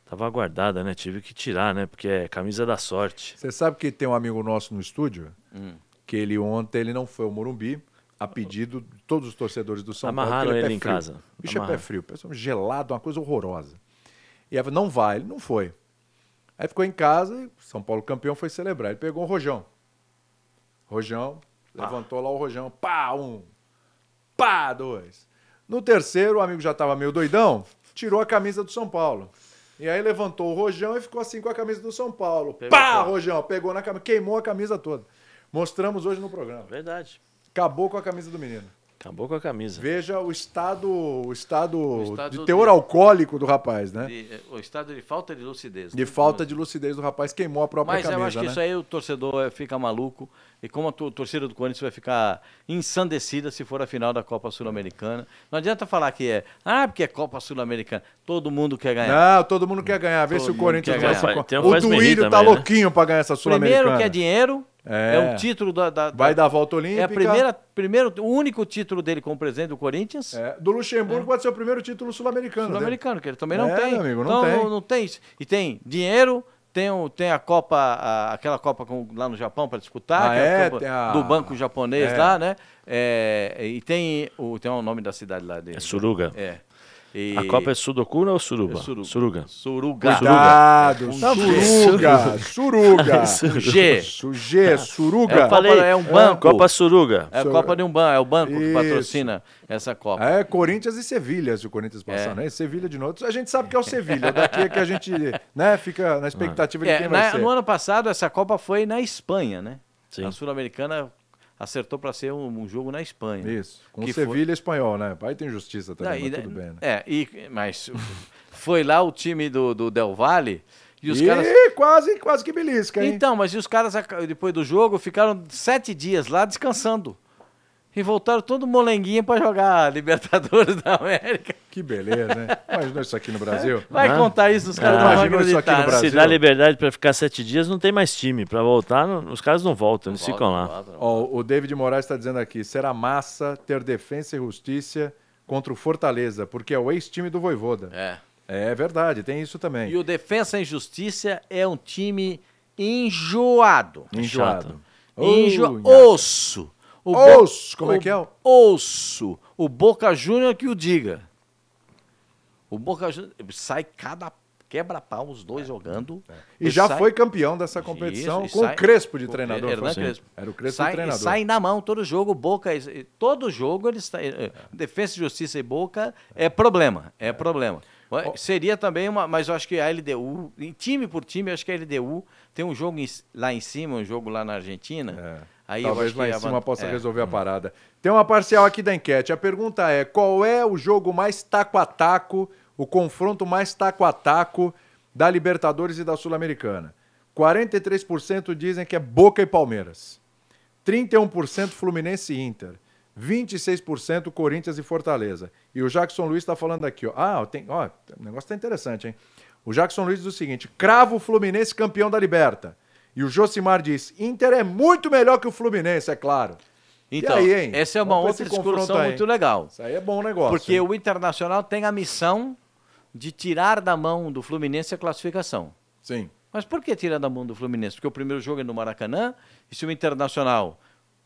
tava guardada, né? Tive que tirar, né? Porque é camisa da sorte.
Você sabe que tem um amigo nosso no estúdio,
Hum.
que ele ontem ele não foi ao Morumbi, a pedido de todos os torcedores do São
Amarraram
Paulo. porque
ele
é
em
pé frio.
casa.
O bicho é pé
Amarraram.
frio, pessoal gelado, uma coisa horrorosa. E aí, não vai, ele não foi. Aí ficou em casa e São Paulo campeão foi celebrar. Ele pegou um rojão. Rojão, levantou lá o rojão, pá, um, pá, dois. No terceiro, o amigo já estava meio doidão, tirou a camisa do São Paulo. E aí levantou o rojão e ficou assim com a camisa do São Paulo.
Pegou
pá, rojão, pegou na camisa, queimou a camisa toda. Mostramos hoje no programa.
Verdade.
Acabou com a camisa do menino.
Acabou com a camisa.
Veja o estado, o estado,
O estado
de teor
de-
alcoólico do rapaz, né?
De- o estado de falta de lucidez.
De
né?
falta de lucidez do rapaz, queimou a própria
Mas
camisa,
eu acho que
né?
isso aí o torcedor eh, fica maluco. E como a to- torcida do Corinthians vai ficar ensandecida se for a final da Copa Sul-Americana. Não adianta falar que é, ah, porque é Copa Sul-Americana. Todo mundo quer ganhar.
Não, todo mundo quer ganhar. Vê
Todo
se o Corinthians vai
ganhar.
se...
Tem o
Duílio tá
também, né?
louquinho pra ganhar essa
Primeiro
Sul-Americana.
que é dinheiro,
É.
é, o título da, da-
Vai
da-
dar a volta olímpica.
É a primeira, primeiro, o único título dele como presidente do Corinthians.
É, do Luxemburgo pode ser o primeiro título sul-americano. né?
Sul-americano, que ele também não
É,
tem.
amigo, não
então,
tem.
Não, não tem. isso. E tem dinheiro, tem, o, tem a Copa, a- aquela Copa com- lá no Japão para disputar,
Ah, é?
Copa
Tem a-
do banco japonês
É.
lá, né? É, e tem o, tem o nome da cidade lá dele.
É Suruga.
É. E-
A Copa é Sudokuna ou Suruba?
é Suruga.
Suruga.
Suruga.
Cuidado, [LAUGHS] suruga, suruga.
G.
Suje, suruga.
É, falei, é um banco.
Copa Suruga.
É a Copa de um banco, é o banco que
Isso.
patrocina essa Copa.
É, Corinthians e Sevilha, se o Corinthians passar,
É.
né? E Sevilha de novo. A gente sabe que é o Sevilha. Daqui é que a gente né, fica na expectativa de
É,
quem vai
na-
ser.
no ano passado, essa Copa foi na Espanha, né?
Sim.
A Sul-Americana acertou para ser um, um jogo na Espanha.
Isso, com o
foi-
Sevilha espanhol, né? Aí tem justiça também,
Não,
mas
e-
tudo bem, né?
É, e, mas [LAUGHS] foi lá o time do, do Del Valle e os
Ih,
caras.
quase, quase que belisca, hein?
Então, mas e os caras, depois do jogo, ficaram sete dias lá descansando. E voltaram todo molenguinho para jogar [LAUGHS] Libertadores da América.
Que beleza, né? Imagina isso aqui no Brasil.
Vai
Ah.
contar isso, os caras
Ah.
não vão
Imagina isso aqui no
acreditar. né?
Brasil.
Se dá liberdade pra ficar sete dias, não tem mais time. Pra voltar, não- os caras não voltam, eles ficam lá.
Ó, o David Moraes está dizendo aqui: será massa ter defesa e justiça contra o Fortaleza, porque é o ex-time do Voivoda.
É.
É verdade, tem isso também.
E o Defensa e Justiça é um time enjoado.
Enjoado.
Enjo...
Oh,
Osso. O Bo-
Osso, como é que é? o-
Osso. O Boca Júnior que o diga. O Boca Júnior sai cada quebra-pau, os dois jogando.
E já
sai-
foi campeão dessa competição
Isso,
com
sai-
o Crespo de treinador.
Hernan
assim.
Crespo.
Era o Crespo
sai,
de treinador.
E sai na mão todo jogo, Boca. Todo jogo eles tá- eh, Defesa e Justiça e Boca é problema. É problema. Seria também uma. Mas eu acho que a LDU, em time por time, eu acho que a LDU tem um jogo em- lá em cima, um jogo lá na Argentina. Aí
Talvez lá em cima possa
é.
resolver a parada. Tem uma parcial aqui da enquete. A pergunta é: qual é o jogo mais taco a taco, o confronto mais taco a taco da Libertadores e da Sul-Americana? 43% dizem que é Boca e Palmeiras. 31% Fluminense e Inter. 26% Corinthians e Fortaleza. E o Jackson Luiz está falando aqui, ó. Ah, tem, ó, o negócio tá interessante, hein? O Jackson Luiz diz o seguinte: cravo o Fluminense campeão da Liberta. E o Josimar diz: Inter é muito melhor que o Fluminense, é claro.
Então,
aí,
essa é uma
Vamos
outra discussão
aí.
muito legal.
Isso aí é bom negócio.
Porque
hein?
o Internacional tem a missão de tirar da mão do Fluminense a classificação.
Sim.
Mas por que tirar da mão do Fluminense? Porque o primeiro jogo é no Maracanã, e se o Internacional,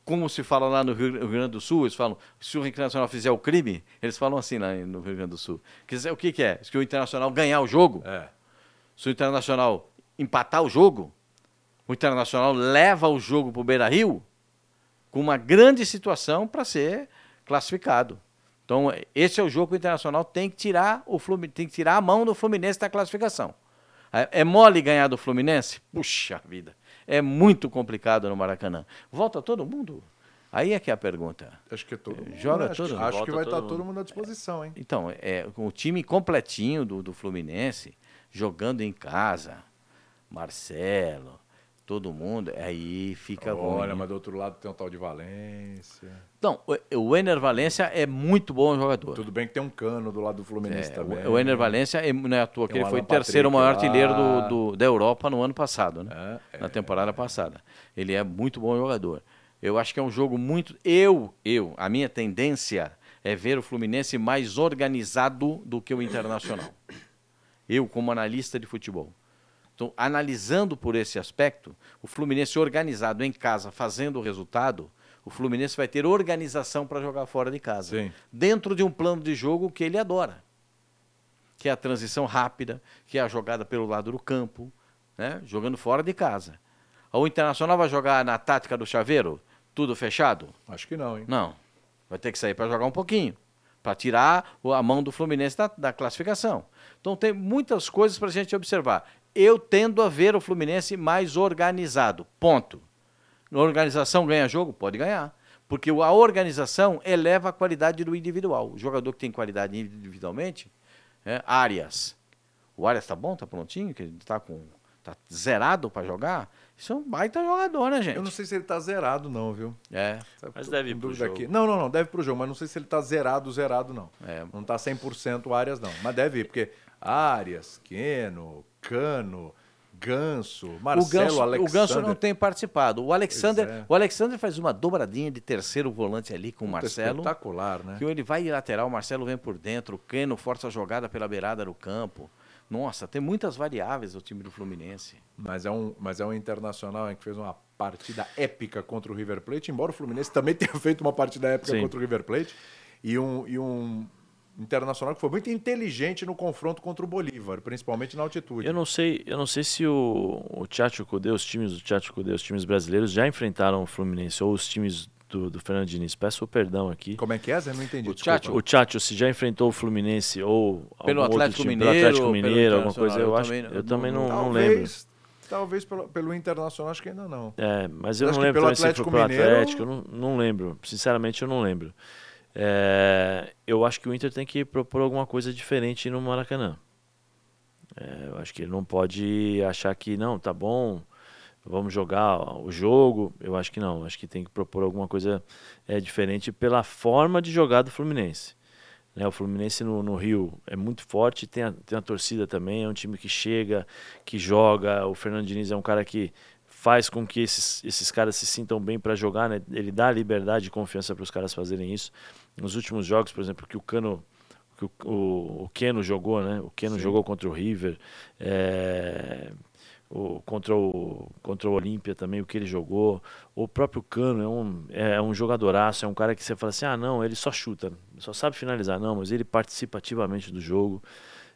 como se fala lá no Rio Rio Grande do Sul, eles falam, se o Internacional fizer o crime, eles falam assim lá no Rio Grande do Sul. Quer dizer, o que, que é? Se o Internacional ganhar o jogo,
É.
se o Internacional empatar o jogo, o Internacional leva o jogo para o Beira Rio com uma grande situação para ser classificado. Então, esse é o jogo que o Internacional tem que tirar o Fluminense, tem que tirar a mão do Fluminense da classificação. É é mole ganhar do Fluminense? Puxa vida. É muito complicado no Maracanã. Volta todo mundo? Aí é que é a pergunta.
Acho que todo mundo.
Joga
né? Acho,
todo mundo,
acho que vai
todo
estar
mundo.
todo mundo à disposição, hein?
Então, é, com o time completinho do, do Fluminense, jogando em casa, Marcelo, todo mundo, aí fica.
Olha, mas do outro lado tem o tal de Valência.
Então, o, o Ener Valência é muito bom jogador.
Tudo bem que tem um cano do lado do Fluminense
É,
também.
o, o Ener Valência é, não é à toa que ele
o
foi
Alan
terceiro maior artilheiro do, do- da Europa no ano passado, né?
É,
Na temporada passada. Ele é muito bom jogador. Eu acho que é um jogo muito. Eu, eu, a minha tendência é ver o Fluminense mais organizado do que o Internacional. Eu, como analista de futebol. Então, analisando por esse aspecto, o Fluminense organizado em casa, fazendo o resultado, o Fluminense vai ter organização para jogar fora de casa.
Sim.
Dentro de um plano de jogo que ele adora. Que é a transição rápida, que é a jogada pelo lado do campo, né? jogando fora de casa. O Internacional vai jogar na tática do chaveiro, tudo fechado?
Acho que não, hein?
Não. Vai ter que sair para jogar um pouquinho, para tirar a mão do Fluminense da, da classificação. Então tem muitas coisas para a gente observar. Eu tendo a ver o Fluminense mais organizado. Ponto. Na organização ganha jogo? Pode ganhar. Porque a organização eleva a qualidade do individual. O jogador que tem qualidade individualmente, é, Arias. O Arias tá bom, tá prontinho, que ele tá com tá zerado para jogar. Isso é um baita jogador, né, gente?
Eu não sei se ele tá zerado, não, viu?
É.
Mas deve ir pro jogo.
aqui. Não, não, não, deve pro jogo, mas não sei se ele tá zerado, zerado, não.
É.
Não tá 100% Arias, não. Mas deve ir, porque Arias, Keno, Cano, Ganso,
O
Marcelo,
Ganso, o
Alexander.
Ganso não tem participado. O Alexander,
é.
o Alexander faz uma dobradinha de terceiro volante ali com o Marcelo.
Espetacular, né?
Que ele vai lateral, o Marcelo vem por dentro, o Keno força a jogada pela beirada do campo. Nossa, tem muitas variáveis o time do Fluminense.
Mas é um, mas é um internacional hein, que fez uma partida épica contra o River Plate, embora o Fluminense também [LAUGHS] tenha feito uma partida épica
Sim.
contra o River Plate. E um, e um internacional que foi muito inteligente no confronto contra o Bolívar, principalmente na altitude.
Eu não sei, eu não sei se o, o Tchatcho Kudê, os times do Tchatcho Kudê, os times brasileiros já enfrentaram o Fluminense ou os times do, do Fernando Diniz. Peço perdão aqui.
Como é que é? Zé? Não entendi.
O. Tchatcho-
O Tchatcho se já enfrentou o Fluminense ou
Pelo
algum
Atlético
outro time,
Mineiro,
pelo Atlético
pelo
Mineiro, alguma coisa, eu,
eu
acho,
também
eu também não, não
talvez,
lembro.
Talvez pelo, pelo Internacional, acho que ainda não.
É, mas eu
Acho
não lembro
pelo
também se foi
Atlético
pelo
Mineiro-
Atlético, eu não, não lembro. Sinceramente, eu não lembro. É, eu acho que o Inter tem que propor alguma coisa diferente no Maracanã. É, eu acho que ele não pode achar que, não, tá bom, vamos jogar o jogo. Eu acho que não. Acho que tem que propor alguma coisa é, diferente pela forma de jogar do Fluminense. Né, o Fluminense no, no Rio é muito forte, tem a, tem a torcida também, é um time que chega, que joga. O Fernando Diniz é um cara que faz com que esses, esses caras se sintam bem para jogar, né? ele dá liberdade e confiança para os caras fazerem isso. Nos últimos jogos, por exemplo, que o Cano, que o, o, o Keno jogou, né? O Keno jogou contra o River, é, o, contra o contra o Olímpia também, o que ele jogou. O próprio Cano é um, é um jogadoraço, é um cara que você fala assim, ah, não, ele só chuta, só sabe finalizar. Não, mas ele participa ativamente do jogo.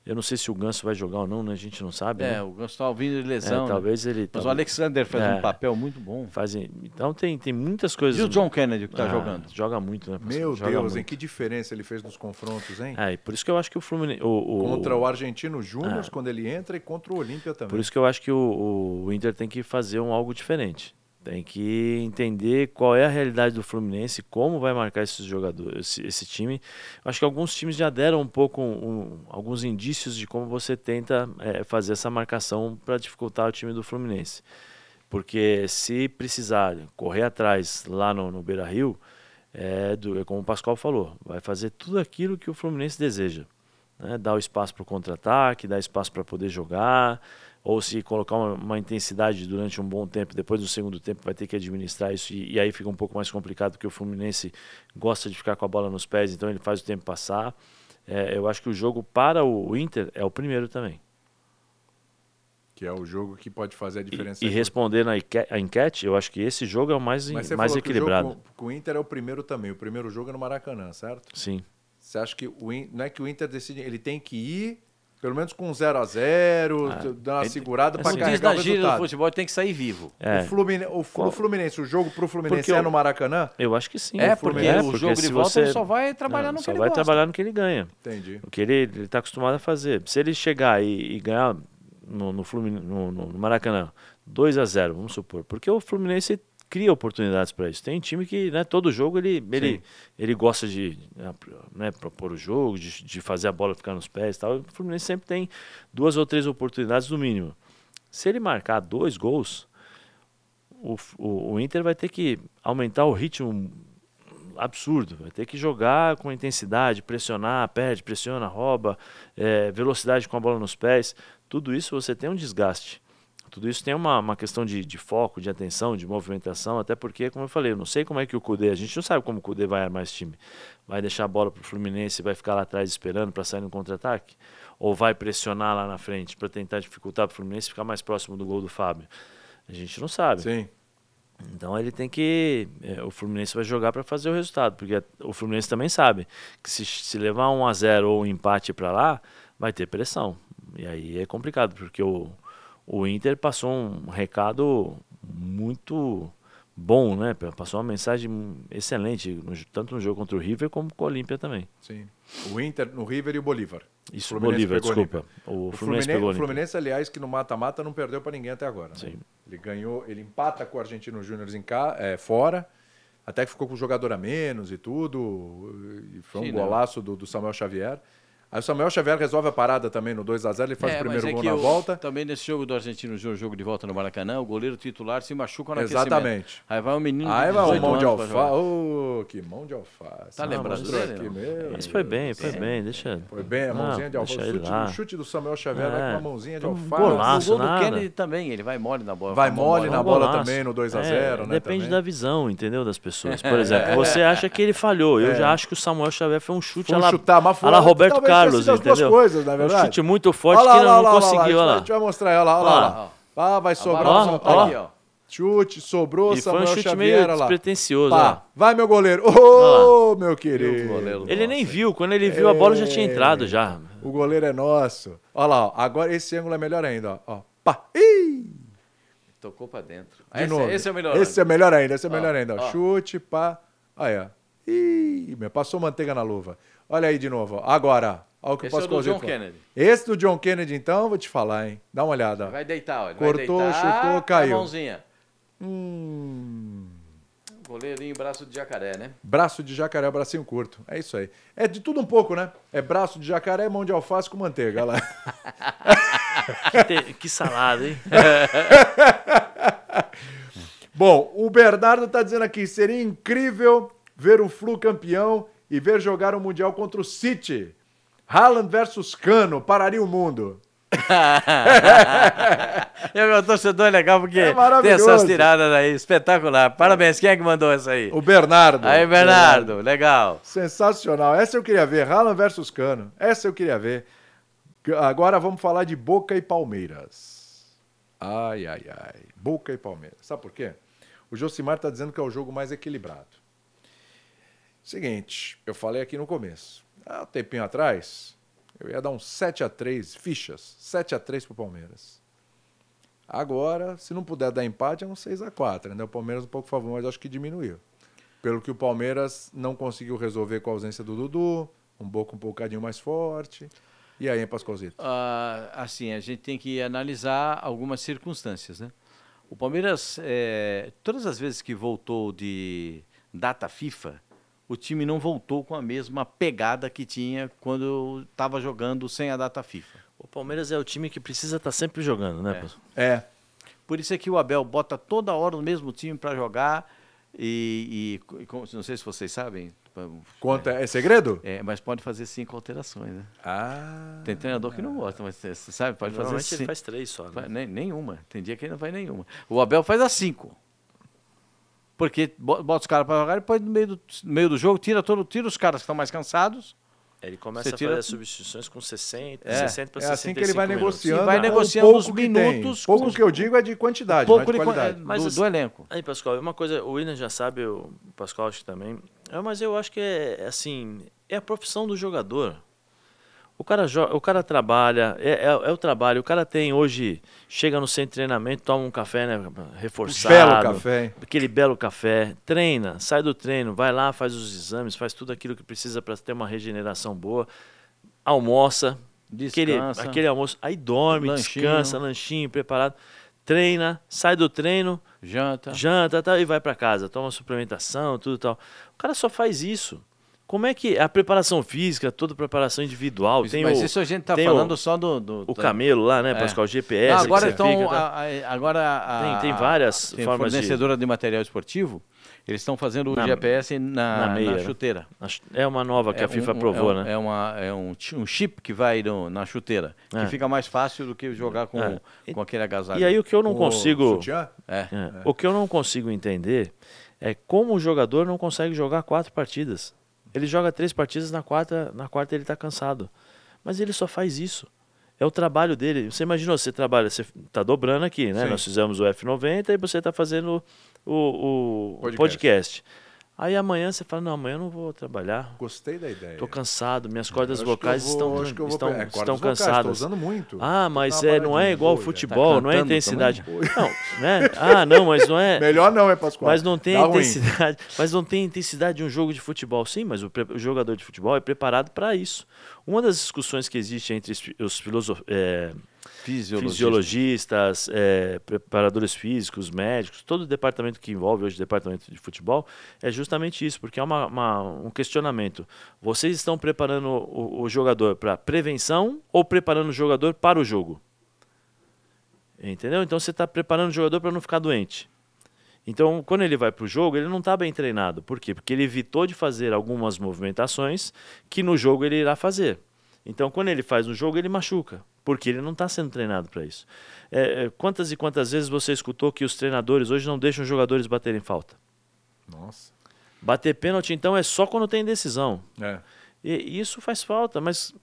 Eu não sei se o Ganso vai jogar ou não, né? A gente não sabe.
É,
né?
o Ganso tá vindo de
É,
lesão. né?
talvez ele.
Mas o Alexander faz
É.
um papel muito bom.
fazem. Então tem, tem muitas coisas.
E o John Kennedy que tá
Ah,
jogando?
Joga muito, né?
Meu
Joga
Deus,
muito.
hein? Que diferença ele fez nos confrontos, hein?
É, e por isso que eu acho que o Fluminense. O, o-
Contra o Argentino Júnior,
É.
quando ele entra, e contra o Olímpia também.
Por isso que eu acho que o, o Inter tem que fazer um algo diferente. Tem que entender qual é a realidade do Fluminense, como vai marcar esses jogadores, esse, esse time. Acho que alguns times já deram um pouco, um- alguns indícios de como você tenta eh, fazer essa marcação para dificultar o time do Fluminense. Porque se precisar correr atrás lá no, no Beira Rio, é, do- é como o Pascoal falou, vai fazer tudo aquilo que o Fluminense deseja. Né? Dar o espaço para o contra-ataque, dar espaço para poder jogar, ou se colocar uma, uma intensidade durante um bom tempo, depois do segundo tempo vai ter que administrar isso, e, e aí fica um pouco mais complicado, porque o Fluminense gosta de ficar com a bola nos pés, então ele faz o tempo passar. É, eu acho que o jogo para o Inter é o primeiro também.
Que é o jogo que pode fazer a
E,
diferença.
e respondendo a enque- a enquete, eu acho que esse jogo é o mais,
Mas você
mais
falou que
equilibrado.
o jogo com, com o Inter é o primeiro também. O primeiro jogo é no Maracanã, certo?
Sim.
Você acha que o não é que o Inter decide, ele tem que ir pelo menos com 0 a 0
Ah,
dar uma
ele-
segurada para
assim,
Como diz
carregar
na
o
gíria do
resultado.
futebol, tem que sair vivo.
É,
O, Flumine, o,
Qual-
o Fluminense, o jogo pro Fluminense
Porque
é no Maracanã?
eu acho que sim.
É,
o
porque
Fluminense-
o jogo de volta
você-
ele só vai trabalhar
Não,
no que
só
ele
vai
gosta.
trabalhar no que ele ganha.
Entendi.
O que ele está acostumado a fazer. Se ele chegar e, e ganhar no, no, Flumin- no- no- no Maracanã 2 a 0 vamos supor, porque o Fluminense cria oportunidades para isso. Tem time que, né, todo jogo ele, ele, ele gosta de né, né, propor o jogo, de, de fazer a bola ficar nos pés e tal. O Fluminense sempre tem duas ou três oportunidades no mínimo. Se ele marcar dois gols, o, o, o Inter vai ter que aumentar o ritmo absurdo. Vai ter que jogar com intensidade, pressionar, perde, pressiona, rouba, eh, velocidade com a bola nos pés. Tudo isso você tem um desgaste. Tudo isso tem uma, uma questão de, de foco, de atenção, de movimentação, até porque, como eu falei, eu não sei como é que o Cudê, a gente não sabe como o Cudê vai armar esse time. Vai deixar a bola para o Fluminense e vai ficar lá atrás esperando para sair no contra-ataque? Ou vai pressionar lá na frente para tentar dificultar para o Fluminense ficar mais próximo do gol do Fábio? A gente não sabe.
Sim.
Então ele tem que. é, o Fluminense vai jogar para fazer o resultado, porque o Fluminense também sabe que se, se levar um a 0 ou um empate para lá, vai ter pressão. E aí é complicado, porque o, o Inter passou um recado muito bom, né? Passou uma mensagem excelente, tanto no jogo contra o River como com o Olímpia também.
Sim. O Inter no River e o Bolívar.
Isso,
Fluminense
Bolívar, desculpa. O,
O
Fluminense,
Fluminense,
pegou o
o. Fluminense, aliás, que no mata-mata não perdeu para ninguém até agora. né?
Sim.
Ele ganhou, ele empata com o Argentino Júnior em cá, é, fora. até que ficou com o jogador a menos e tudo. E foi um
Sim, não.
golaço do, do Samuel Xavier. Aí o Samuel Xavier resolve a parada também no 2x0, ele faz
É,
o
mas
primeiro
é
gol
que
na
o-
volta.
Também nesse jogo do Argentino, no jogo de volta no Maracanã, o goleiro titular se machuca aquecimento.
Exatamente.
Aí vai um menino
Aí
de
vai o
18
mão de alface. Ô, que mão de alface.
Tá lembrando dele,
aqui, meu
Mas foi bem, foi bem, deixa.
Foi bem, a mãozinha de
Ah,
alface. O
deixa ele
chute, o chute do Samuel Xavier vai
É.
com uma mãozinha de
Um
alface.
golaço.
O gol do
nada.
Kennedy também, ele vai mole na bola.
Vai
a
mole na bola também no 2 a
É,
0, né,
Depende da visão, entendeu? Das pessoas. Por exemplo, você acha que ele falhou. Eu
É.
já acho que o Samuel Xavier foi um chute a lá,
chutar, mas foi
a lá Roberto
tenha
Carlos,
sido as duas
entendeu?
coisas, na
Um
verdade.
chute muito forte
Olha lá,
que
olha
não,
lá,
não conseguiu.
olha lá. A gente
lá.
vai mostrar, olha lá, olha lá. Ah, vai sobrar.
bola
o
Ó, ó.
aqui, ó.
Chute, sobrou,
E foi
Samuel
um chute
Xavier,
meio despretensioso. Ó.
vai meu goleiro. Ô, meu querido.
Goleiro?
Ele nem
Nossa.
viu. Quando ele viu, a bola já tinha
É.
entrado já.
O goleiro é nosso. Olha lá, ó. agora esse ângulo é melhor ainda, ó. ó. Pá. Ih!
Tocou pra dentro.
De
esse,
novo.
esse é o melhor.
Esse é melhor ainda, esse é
Ó,
melhor ainda. ó. Chute, pá. Aí, ó. Ih, meu, passou manteiga na luva. Olha aí de novo, ó. Agora. Olha o que
Esse
o
é o do John. Kennedy.
Esse do John Kennedy, então, vou te falar, hein. Dá uma olhada.
Vai deitar. Ele
Cortou,
vai deitar,
chutou,
com a
caiu.
mãozinha.
Hum.
Goleirinho, braço de jacaré, né?
Braço de jacaré, bracinho curto. É isso aí. É de tudo um pouco, né? É braço de jacaré, mão de alface com manteiga. Olha lá. [LAUGHS]
Que, te- que salada, hein? [LAUGHS]
Bom, o Bernardo tá dizendo aqui: seria incrível ver o Flu campeão e ver jogar o Mundial contra o City. Haaland versus Cano, pararia o mundo. [LAUGHS]
E meu torcedor é legal porque
É
tem
maravilhoso.
essas tiradas aí, espetacular. Parabéns, quem é que mandou essa aí?
O Bernardo.
Aí, Bernardo, legal.
Sensacional. Essa eu queria ver. Haaland versus Cano. Essa eu queria ver. Agora vamos falar de Boca e Palmeiras. Ai, ai, ai. Boca e Palmeiras. Sabe por quê? O Josimar está dizendo que é o jogo mais equilibrado. Seguinte, eu falei aqui no começo. Há um tempinho atrás, eu ia dar um 7 a 3 fichas. 7 a 3 pro Palmeiras. Agora, se não puder dar empate, é um 6 a 4 né? O Palmeiras um pouco favor, mas acho que diminuiu. Pelo que o Palmeiras não conseguiu resolver com a ausência do Dudu, um Boca um bocadinho mais forte. E aí, hein, Pascoalzito?
Ah, assim, a gente tem que analisar algumas circunstâncias, né? O Palmeiras, eh, todas as vezes que voltou de data FIFA, o time não voltou com a mesma pegada que tinha quando estava jogando sem a data FIFA.
O Palmeiras é o time que precisa estar sempre jogando, né?
É.
É,
Por isso é que o Abel bota toda hora o mesmo time para jogar e, e- e não sei se vocês sabem,
conta, é segredo?
é, mas pode fazer cinco alterações, né?
Ah,
Tem treinador que não gosta, mas você sabe, pode fazer
Normalmente ele
cinco.
faz três só, né?
Fa- nem- nenhuma. Tem dia que ele não faz nenhuma. O Abel faz as cinco. Porque bo- bota os caras para jogar, depois no meio do, no meio do jogo tira, todo, tira os caras que estão mais cansados
Ele começa
Você
a
tira-
fazer as substituições com 60,
É,
60 para
é
65
assim que ele vai
minutos.
negociando.
E vai negociando os minutos
Pouco
com
que eu digo é de quantidade,
pouco
não é de
de qua-
qualidade.
do,
Mas
do
assim-
elenco.
Aí, Pascoal, uma coisa, o William já sabe, o Pascoal acho que também. É, mas eu acho que é assim, é a profissão do jogador. O cara, o cara trabalha, é, é- é o trabalho. O cara tem hoje, chega no centro de treinamento, toma um café né, reforçado.
Belo café, hein?
Aquele belo café, treina, sai do treino, vai lá, faz os exames, faz tudo aquilo que precisa para ter uma regeneração boa, almoça, aquele,
Descansa.
aquele almoço, aí dorme,
Lanchinho.
descansa, lanchinho preparado, treina, sai do treino,
Janta.
janta tal, e vai para casa, toma suplementação, tudo tal. O cara só faz isso. Como é que a preparação física, toda a preparação individual, tem
mas
o,
isso a gente tá falando
o,
só do. do
o camelo lá, né,
É.
Pascoal, GPS,
Não, agora
fica, tá?
a- agora a,
Tem- tem várias
tem
formas de-
fornecedora de... material esportivo. Eles estão fazendo o
Na-
GPS na,
na
na
meia, né?
chuteira.
Acho- É uma nova que
É
a FIFA
um-
aprovou,
é um,
né?
É, uma, é um, um chip que vai no- na chuteira.
É.
Que fica mais fácil do que jogar com,
É.
com aquele agasalho.
E aí o que eu não
Com
consigo.
sutiã?
É.
É. O que eu não consigo entender é como o jogador não consegue jogar quatro partidas. Ele joga três partidas, na quarta, na quarta ele está cansado. Mas ele só faz isso. É o trabalho dele. Você imaginou, você trabalha, você está dobrando aqui, né?
Sim.
Nós fizemos o F90 e você está fazendo o, o- o
Podcast.
podcast. Aí amanhã você fala, não, amanhã eu não vou trabalhar.
Gostei da ideia.
Estou cansado, minhas cordas vocais
vou-
estão,
vou
estão,
é,
estão cansadas.
usando muito.
Ah, mas é, não é igual
boa,
futebol,
Tá
não é intensidade.
também?
Não, né? Ah, não, mas não é. [LAUGHS]
Melhor não, é Pascoal.
Mas não tem
Dá ruim.
intensidade, [LAUGHS] mas não tem intensidade de um jogo de futebol. Sim, mas o, o jogador de futebol é preparado para isso. Uma das discussões que existe entre os os filoso- é,
Fisiologista.
fisiologistas, é, preparadores físicos, médicos, todo o departamento que envolve hoje o departamento de futebol, é justamente isso, porque é uma- uma- um questionamento. Vocês estão preparando o, o jogador para prevenção ou preparando o jogador para o jogo? Entendeu? Então você está preparando o jogador para não ficar doente. Então, quando ele vai para o jogo, ele não está bem treinado. Por quê? Porque ele evitou de fazer algumas movimentações que no jogo ele irá fazer. Então, quando ele faz no jogo, ele machuca, porque ele não está sendo treinado para isso. É, é, quantas e quantas vezes você escutou que os treinadores hoje não deixam os jogadores baterem falta?
Nossa.
Bater pênalti, então, é só quando tem decisão.
É.
E, isso faz falta, mas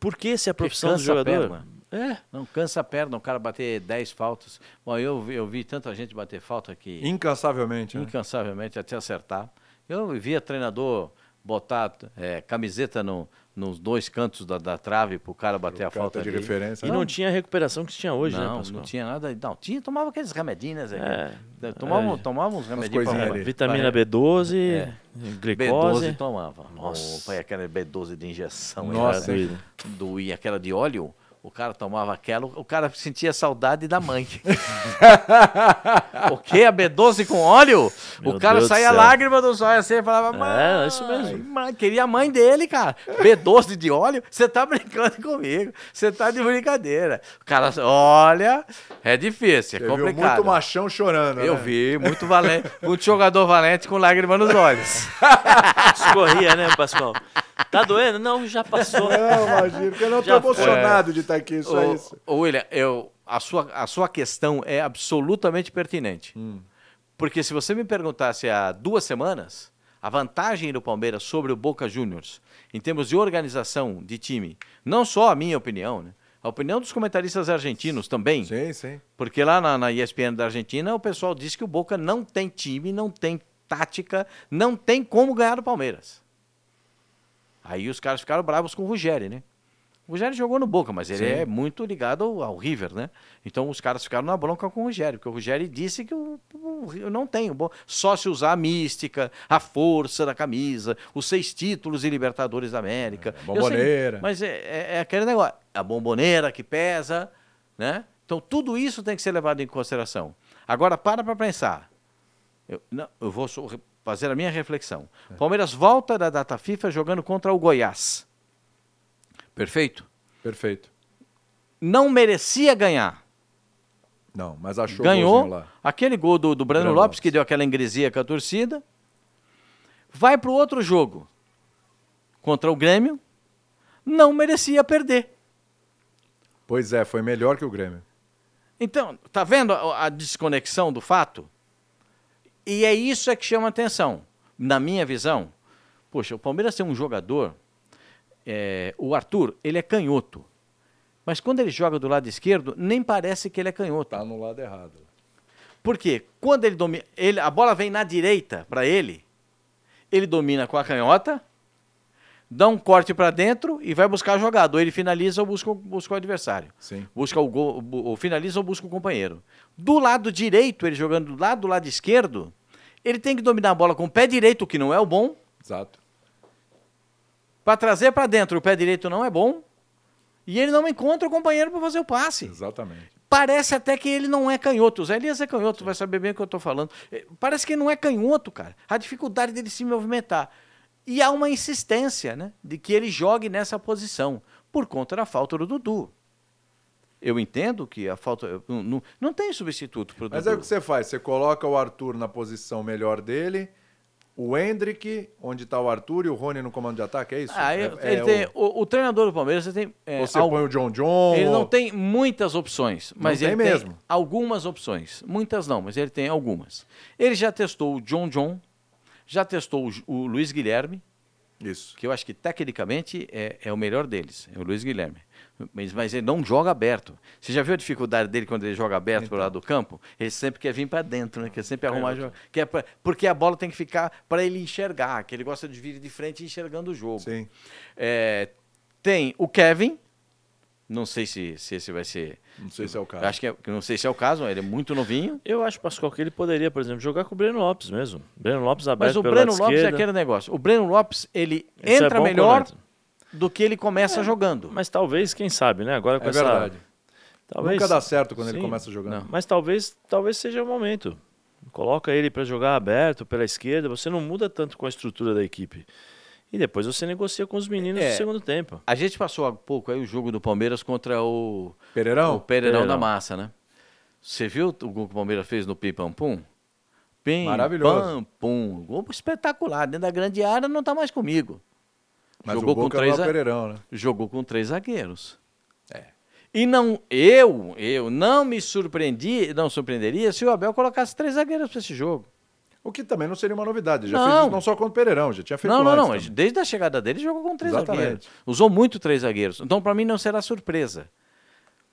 por que se é a profissão do jogador? É,
Não, cansa a perna, o cara bater 10 faltas. Bom, eu, vi- eu vi tanta gente bater falta que
Incansavelmente, né?
incansavelmente até acertar. Eu via treinador botar é, camiseta no- nos dois cantos da, da trave pro cara bater a
Carta
falta
de
ali.
referência.
e não tinha a recuperação que tinha hoje, né,
não,
Pascoal?
não tinha nada. Não, tinha, tomava aqueles remedinhos, né?
É,
Tomava,
é.
tomava uns remedinhos
coisinhas
pra-
ali.
Vitamina
pra-
B12,
É.
glicose.
B12 tomava.
Nossa.
Nossa. aquela B12 de injeção.
Nossa,
né? Doía aquela de óleo. O cara tomava aquela, o cara sentia saudade da mãe. [LAUGHS] o quê? A B12 com óleo?
Meu
o cara
Deus
saía lágrima dos olhos assim e falava, mãe,
É, isso mesmo.
mãe, queria a mãe dele, cara. B12 de óleo? Você tá brincando comigo. Você tá de brincadeira. O cara, olha, é difícil, é
Você viu
complicado.
muito machão chorando,
Eu
né?
vi, muito valente, muito jogador valente com lágrima nos olhos. [LAUGHS]
Escorria, né, Pascoal? Tá doendo? Não, já passou.
Não, imagina, porque eu não tô emocionado de estar aqui, só
Ô,
isso.
ô, William, eu, a, sua, a sua questão é absolutamente pertinente. Porque se você me perguntasse há duas semanas, a vantagem do Palmeiras sobre o Boca Juniors, em termos de organização de time, não só a minha opinião, né? a opinião dos comentaristas argentinos também,
Sim, sim.
porque lá na, na ESPN da Argentina o pessoal diz que o Boca não tem time, não tem tática, não tem como ganhar do Palmeiras. Aí os caras ficaram bravos com o Ruggeri, né? O Ruggeri jogou no Boca, mas ele
Sim.
é muito ligado ao, ao River, né? Então os caras ficaram na bronca com o Ruggeri, porque o Ruggeri disse que o, o Rio não tem. o Só se usar a mística, a força da camisa, os seis títulos de Libertadores da América.
É,
Eu sei,
bomboneira.
mas é, é- é aquele negócio, a bomboneira que pesa, né? Então tudo isso tem que ser levado em consideração. Agora para para pensar. Eu, não, eu vou fazer a minha reflexão. Palmeiras volta da data FIFA jogando contra o Goiás. Perfeito?
Perfeito.
Não merecia ganhar.
Não, mas achou
Ganhou.
lá.
Aquele gol do, do Breno
Breno
Lopes,
Lopes.
que deu aquela ingresia com a torcida. Vai para o outro jogo contra o Grêmio. Não merecia perder.
Pois é, foi melhor que o Grêmio.
Então, tá vendo a, a desconexão do fato? E é isso é que chama atenção. Na minha visão, poxa, o Palmeiras tem um jogador, é, o Arthur, ele é canhoto. Mas quando ele joga do lado esquerdo, nem parece que ele é canhoto.
Tá no lado errado.
Por quê? Quando ele domina, ele, a bola vem na direita para ele, ele domina com a canhota, dá um corte para dentro e vai buscar a jogada. Ou ele finaliza ou busca, o- busca o adversário.
Sim.
Busca o gol, ou finaliza ou busca o companheiro. Do lado direito, ele jogando do lado do lado esquerdo, ele tem que dominar a bola com o pé direito, que não é o bom,
Exato.
para trazer para dentro. O pé direito não é bom. E ele não encontra o companheiro para fazer o passe.
Exatamente.
Parece até que ele não é canhoto. O Zé Elias é canhoto, vai saber bem o que eu estou falando. Eh, Parece que ele não é canhoto, cara. A dificuldade dele se movimentar. E há uma insistência, né? De que ele jogue nessa posição, por conta da falta do Dudu. Eu entendo que a falta. Não, não, tem substituto para o
Mas
Dudu.
é o que você faz. Você coloca o Arthur na posição melhor dele, o Hendrick, onde tá o Arthur, e o Rony no comando de ataque, é isso?
Ah,
É- é
tem,
o-
o... o treinador do Palmeiras tem. é,
Você
al-
põe o John John.
Ele não tem muitas opções, mas ele
mesmo.
tem algumas opções. Muitas não, mas ele tem algumas. Ele já testou o John John, já testou o, o Luiz Guilherme,
Isso.
que eu acho que tecnicamente é, é o melhor deles, é o Luiz Guilherme. Mas, mas ele não joga aberto. Você já viu a dificuldade dele quando ele joga aberto pro lado do campo? Ele sempre quer vir para dentro, né? Quer sempre arrumar jogo. Quer pra- porque a bola tem que ficar para ele enxergar, que ele gosta de vir de frente enxergando o jogo.
Sim.
É, tem o Kevin, não sei se, se esse vai ser.
Não sei se é o caso.
Acho que, é, não sei se é o caso, ele é muito novinho.
Eu acho, Pascoal, que ele poderia, por exemplo, jogar com o Breno Lopes mesmo. Breno Lopes aberto
Mas o Breno Lopes é
esquerdo.
aquele negócio. O Breno Lopes, ele
Isso é
entra
bom
melhor do que ele começa jogando.
Mas talvez, quem sabe, né? Agora com
É
essa.
verdade.
Talvez,
Nunca dá certo quando ele
Sim.
começa jogando.
Não.
Mas talvez, talvez seja o momento. Coloca ele para jogar aberto pela esquerda, você não muda tanto com a estrutura da equipe. E depois você negocia com os meninos
É.
no segundo tempo.
A gente passou há pouco aí o jogo do Palmeiras contra o,
Pereirão?
o Pereirão,
Pereirão.
da Massa, né? Você viu o gol que o Palmeiras fez no Pipam Pum? Pim,
Maravilhoso.
Pam, pum. Gol espetacular. Dentro da grande área não tá mais comigo.
Mas
Jogou com três
é o
a-
Pereirão, né?
Jogou com três zagueiros.
É.
E não, eu, eu não me surpreendi, não surpreenderia se o Abel colocasse três zagueiros para esse jogo.
O que também não seria uma novidade. Já
Não.
fez isso não só contra o Pereirão, já tinha feito
Não, não, não.
também.
Desde a chegada dele, jogou com três
Exatamente.
zagueiros. Usou muito três zagueiros. Então, para mim, não será surpresa.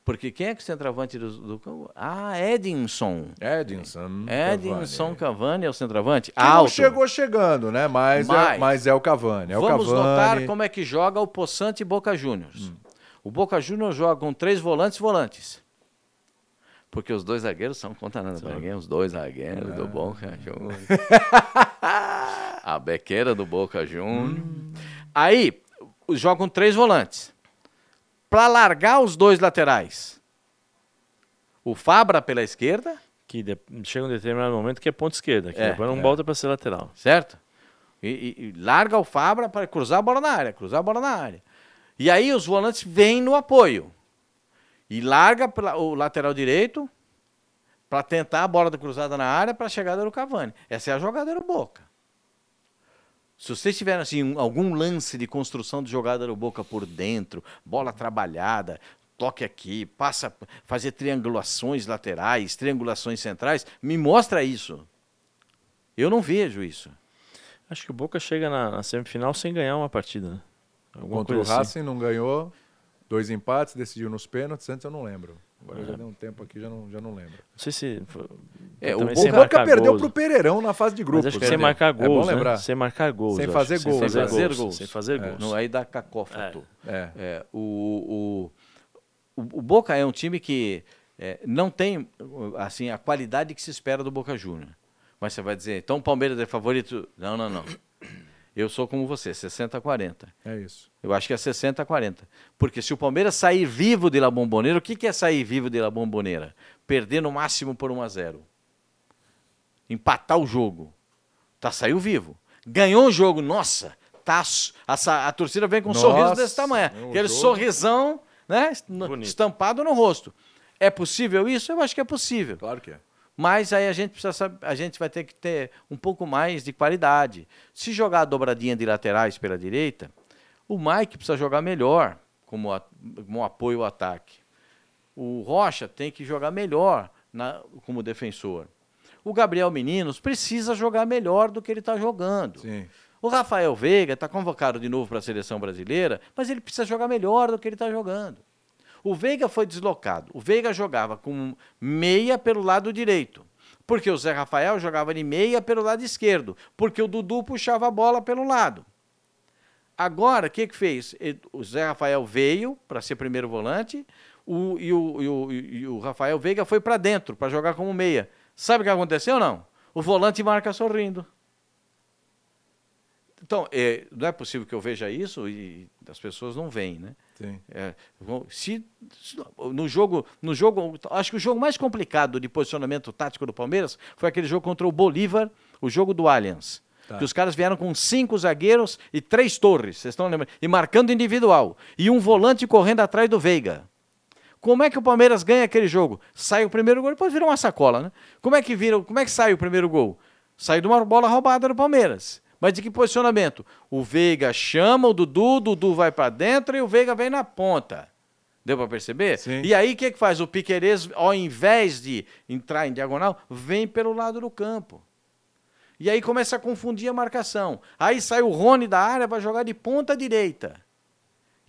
Porque quem é que o centroavante do, do. Ah, Edinson.
Edinson.
Edinson Cavani é o centroavante.
Que não chegou chegando, né? Mas, É,
Mas-
mas é o Cavani. É
Vamos
o Cavani.
notar como é que joga o Poçante e Boca Juniors. O Boca Juniors joga com três volantes volantes. Porque os dois zagueiros são conta nada pra ninguém, os dois zagueiros do Boca Juniors. [LAUGHS] A bequeira do Boca Juniors. Aí, os- jogam três volantes. Pra largar os dois laterais. O Fabra pela esquerda,
Que de- chega um determinado momento que é ponta esquerda, que
É,
depois não
é.
volta para ser lateral.
certo? E, e- e larga o Fabra para cruzar a bola na área, cruzar a bola na área. E aí os volantes vêm no apoio. E larga pra- o lateral direito para tentar a bola da cruzada na área para a chegada do Cavani. Essa é a jogada do Boca. Se vocês tiverem assim, um- algum lance de construção de jogada do Boca por dentro, bola trabalhada, toque aqui, passa fazer triangulações laterais, triangulações centrais, me mostra isso. Eu não vejo isso.
Acho que o Boca chega na, na semifinal sem ganhar uma partida. Né? Alguma
Contra o
assim.
Racing não ganhou. Dois empates, decidiu nos pênaltis. Antes eu não lembro. Agora
É.
já deu um tempo aqui, já não, já não lembro.
Não sei se. foi-
É, o
O
sem
Boca
marcar
perdeu
gols.
pro Pereirão na fase de
Mas
grupos.
acho que
né?
sem marcar
É bom
gols, né?
lembrar.
Sem marcar gols.
Sem fazer
acho.
gols,
Sem
né?
fazer
Fazer
gols.
gols.
Sem fazer gols.
Não, aí dá cacófato.
É.
É, o, o, o, o Boca é um time que é, não tem assim a qualidade que se espera do Boca Júnior. Mas você vai dizer, então o Palmeiras é favorito? Não, não, não. Eu sou como você, 60 a 40.
É isso.
Eu acho que é 60 a 40. Porque se o Palmeiras sair vivo de La Bombonera, o que, que é sair vivo de La Bombonera? Perder no máximo por 1 a 0 Empatar o jogo. Tá, saiu vivo. Ganhou o jogo, nossa, tá, a, a torcida vem com um
Nossa,
sorriso desse tamanho.
é um
Aquele
jogo-
sorrisão né,
Bonito.
estampado no rosto. É possível isso? Eu acho que é possível.
Claro que é.
Mas aí a gente precisa saber, a gente vai ter que ter um pouco mais de qualidade. Se jogar a dobradinha de laterais pela direita, o Mike precisa jogar melhor como, a- como apoio ao ataque. O Rocha tem que jogar melhor na- como defensor. O Gabriel Meninos precisa jogar melhor do que ele está jogando.
Sim.
O Rafael Veiga está convocado de novo para a seleção brasileira, mas ele precisa jogar melhor do que ele está jogando. O Veiga foi deslocado. O Veiga jogava com meia pelo lado direito, porque o Zé Rafael jogava de meia pelo lado esquerdo, porque o Dudu puxava a bola pelo lado. Agora, o que que fez? O Zé Rafael veio para ser primeiro volante o- e, o, e o- e o Rafael Veiga foi para dentro para jogar como meia. Sabe o que aconteceu não? O volante marca sorrindo. Então, é, não é possível que eu veja isso e as pessoas não veem, né?
Sim.
É, se- no jogo, no jogo, acho que o jogo mais complicado de posicionamento tático do Palmeiras foi aquele jogo contra o Bolívar, o jogo do Allianz.
Tá.
Que os caras vieram com cinco zagueiros e três torres, vocês estão lembrando? E marcando individual. E um volante correndo atrás do Veiga. Como é que o Palmeiras ganha aquele jogo? Sai o primeiro gol, depois vira uma sacola, né? Como é que vira, como é que sai o primeiro gol? Sai de uma bola roubada do Palmeiras. Mas de que posicionamento? O Veiga chama o Dudu, o Dudu vai para dentro e o Veiga vem na ponta. Deu para perceber?
Sim.
E aí o que, que faz? O Piquerez, ao invés de entrar em diagonal, vem pelo lado do campo. E aí começa a confundir a marcação. Aí sai o Rony da área, vai jogar de ponta direita.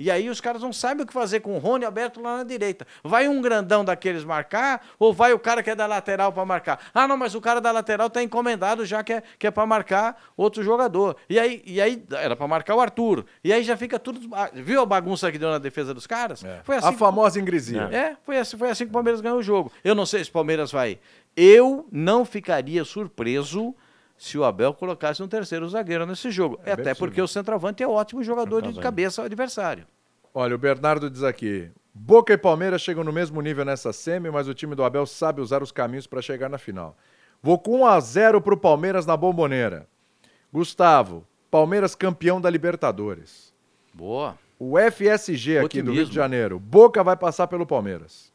E aí os caras não sabem o que fazer com o Rony aberto lá na direita. Vai um grandão daqueles marcar ou vai o cara que é da lateral para marcar? Ah, não, mas o cara da lateral está encomendado já que é, que é para marcar outro jogador. E aí, e aí era para marcar o Arthur. E aí já fica tudo. ah, Viu a bagunça que deu na defesa dos caras?
É.
Foi assim
a
que-
famosa ingresia.
é, foi assim, foi assim que o Palmeiras ganhou o jogo. Eu não sei se o Palmeiras vai. Eu não ficaria surpreso se o Abel colocasse um terceiro zagueiro nesse jogo.
É
Até porque
possível.
o centroavante é ótimo jogador de cabeça ao adversário.
Olha, o Bernardo diz aqui: Boca e Palmeiras chegam no mesmo nível nessa semi, mas o time do Abel sabe usar os caminhos para chegar na final. Vou com 1 a 0 pro Palmeiras na Bomboneira. Gustavo, Palmeiras campeão da Libertadores.
Boa.
O FSG aqui do Rio de
Otimismo.
Janeiro. Boca vai passar pelo Palmeiras.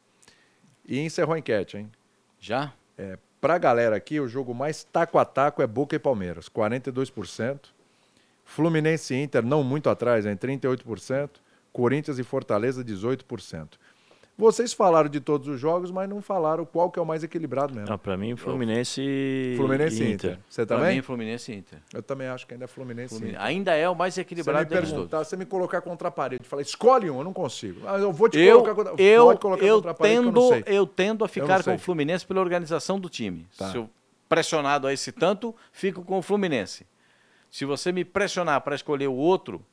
E encerrou a enquete, hein?
Já?
É, pra galera aqui, o jogo mais taco a taco é Boca e Palmeiras, 42%. Fluminense e Inter, não muito atrás, em 38%. Corinthians e Fortaleza, 18%. Vocês falaram de todos os jogos, mas não falaram qual que é o mais equilibrado mesmo.
Ah, pra mim, Fluminense e
Fluminense
e
e Inter. Você também?
mim, Fluminense e Inter.
Eu também acho que ainda é Fluminense e
Fluminense.
Inter.
Ainda é o mais
Se
equilibrado deles todos.
perguntar, você me colocar contra a parede, falar, escolhe um, eu não consigo. Ah, eu vou te
Eu,
colocar contra
eu,
Pode colocar
eu,
contra a parede eu
tendo,
não sei.
eu tendo a ficar com o Fluminense pela organização do time.
Tá.
Se eu pressionado a esse tanto, fico com o Fluminense. Se você me pressionar para escolher o outro,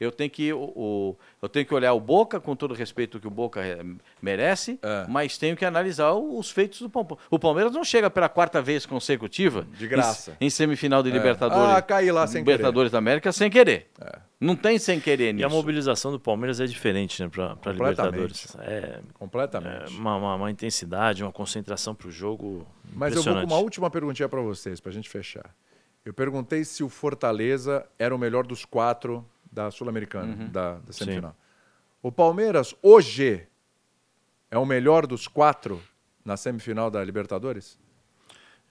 eu tenho que o, o- eu tenho que olhar o Boca com todo o respeito que o Boca eh, merece,
É.
mas tenho que analisar o- os feitos do Palmeiras. O Palmeiras não chega pela quarta vez consecutiva
De graça.
em, em semifinal de
É.
Libertadores.
Ah, caí lá sem
Libertadores da América sem querer.
É.
Não tem sem querer
E
nisso.
a mobilização do Palmeiras é diferente, né, para. Libertadores. É, é
Completamente.
uma, uma- uma intensidade, uma concentração para o jogo
Mas eu vou com uma última perguntinha para vocês, para a gente fechar. Eu perguntei se o Fortaleza era o melhor dos quatro da Sul-Americana,
Uhum.
da, da semifinal. O Palmeiras, hoje, é o melhor dos quatro na semifinal da Libertadores?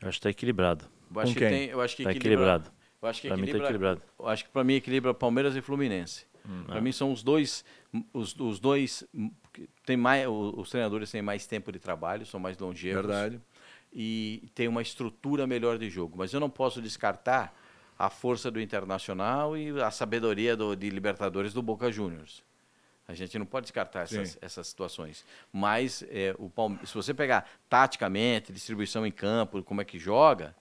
Eu acho que está equilibrado.
Eu acho
Com
que
quem?
tem- eu acho que
Tá
equilibra-
equilibrado.
Eu acho que
Pra mim tá
equilibra,
equilibrado.
Eu acho que para mim equilibra Palmeiras e Fluminense.
Hum.
Para mim são os dois os, os dois tem mais os treinadores têm mais tempo de trabalho, são mais longevos.
Verdade.
E tem uma estrutura melhor de jogo, mas eu não posso descartar a força do Internacional e a sabedoria do, de Libertadores do Boca Juniors. A gente não pode descartar essas, essas situações. Mas é, o Palme- se você pegar taticamente, distribuição em campo, como é que joga,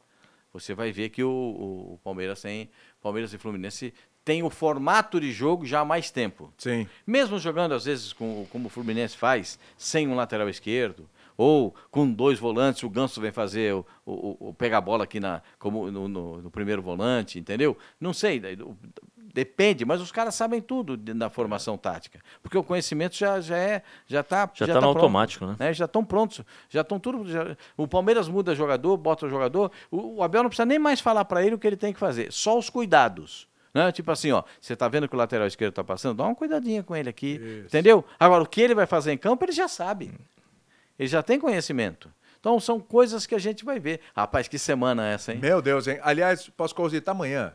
você vai ver que o, o- o Palmeiras tem, Palmeiras e Fluminense tem o formato de jogo já há mais tempo.
Sim.
Mesmo jogando, às vezes, com, como o Fluminense faz, sem um lateral esquerdo, ou com dois volantes, o Ganso vem fazer o, o, o pegar a bola aqui na, como no, no- no primeiro volante, entendeu? Não sei, depende, mas os caras sabem tudo da formação tática. Porque o conhecimento já, já é, já está
Já tá no
pronto,
automático, né?
Já estão prontos, já estão tudo. já- o Palmeiras muda jogador, bota o jogador. O, o Abel não precisa nem mais falar para ele o que ele tem que fazer, só os cuidados. Né? Tipo assim, ó, você tá vendo que o lateral esquerdo tá passando? Dá uma cuidadinha com ele aqui, entendeu? Agora, o que ele vai fazer em campo, ele já sabe. Ele já tem conhecimento. Então, são coisas que a gente vai ver. Rapaz, que semana é essa, hein?
Meu Deus, hein? Aliás, Pascoalzito, amanhã.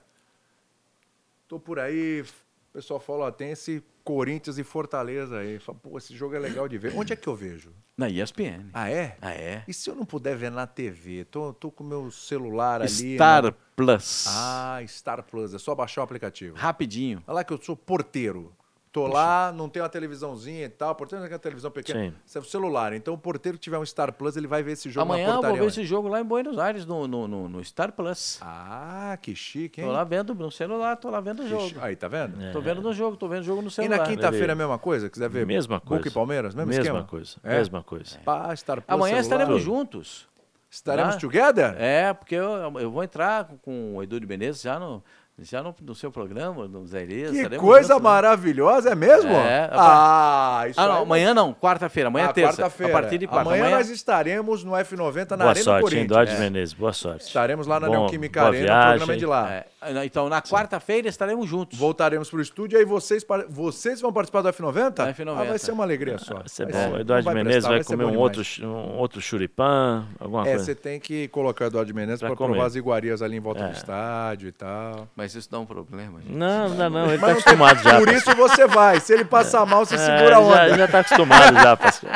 Tô por aí, o pessoal fala, ó, tem esse Corinthians e Fortaleza aí. Fala, Pô, esse jogo é legal de ver. Onde é que eu vejo?
Na ESPN.
Ah, é?
Ah, é?
E se eu não puder ver na TV? Tô, tô com o meu celular ali.
Star
né?
Plus.
Ah, Star Plus. É só baixar o aplicativo.
Rapidinho.
Olha lá que eu sou porteiro. Tô lá, não tem uma televisãozinha e tal. Porteiro não tem uma televisão pequena.
Sim.
Isso é o celular. Então o porteiro que tiver um Star Plus, ele vai ver esse jogo
Amanhã
na
eu vou ver esse jogo lá em Buenos Aires, no, no, no, no Star Plus.
Ah, que chique, hein?
Tô lá vendo no celular, tô lá vendo o jogo.
Aí, tá vendo?
É.
Tô vendo no jogo, tô vendo o jogo no
E
celular.
na quinta-feira a mesma coisa? Quiser ver
Mesma
Boca
coisa.
e Palmeiras? Mesmo
mesma
esquema?
coisa.
É?
Mesma coisa.
Pá, Star Plus,
Amanhã
celular.
estaremos juntos.
Estaremos
Tá?
together?
É, porque eu, eu vou entrar com, com o Edu de Menezes já no, já no, no seu programa, no Zé Elias.
Que coisa
juntos, né?
maravilhosa, é mesmo?
É,
ah, isso
Ah, não,
aí-
amanhã não, quarta-feira, amanhã
Ah,
é terça. A
quarta-feira.
partir de quarta.
Amanhã, nós estaremos no F90 na
Boa
Arena
sorte, hein,
Corinthians.
Eduardo
É.
Menezes. Boa sorte.
Estaremos lá na
Bom-
Neoquímica
boa
Arena, o programa é
viagem.
de lá.
É, então, na quarta-feira estaremos juntos.
Voltaremos para o estúdio e aí vocês, vocês vão participar do F90?
Da F90.
Ah, vai ser uma alegria só.
Vai ser bom.
não
Eduardo
vai
Menezes
prestar,
vai, comer um outro, um outro churipã, alguma
É,
coisa.
você tem que colocar o Eduardo Menezes para
comer.
provar as iguarias ali em volta
É.
do estádio e tal.
Mas isso dá um problema, gente.
Não, não, não. Ele
Mas
tá
não tem-
acostumado já.
Por isso você vai. Se ele passar mal, você
É,
segura a
ele já,
onda.
ele já tá acostumado já, Pascoal.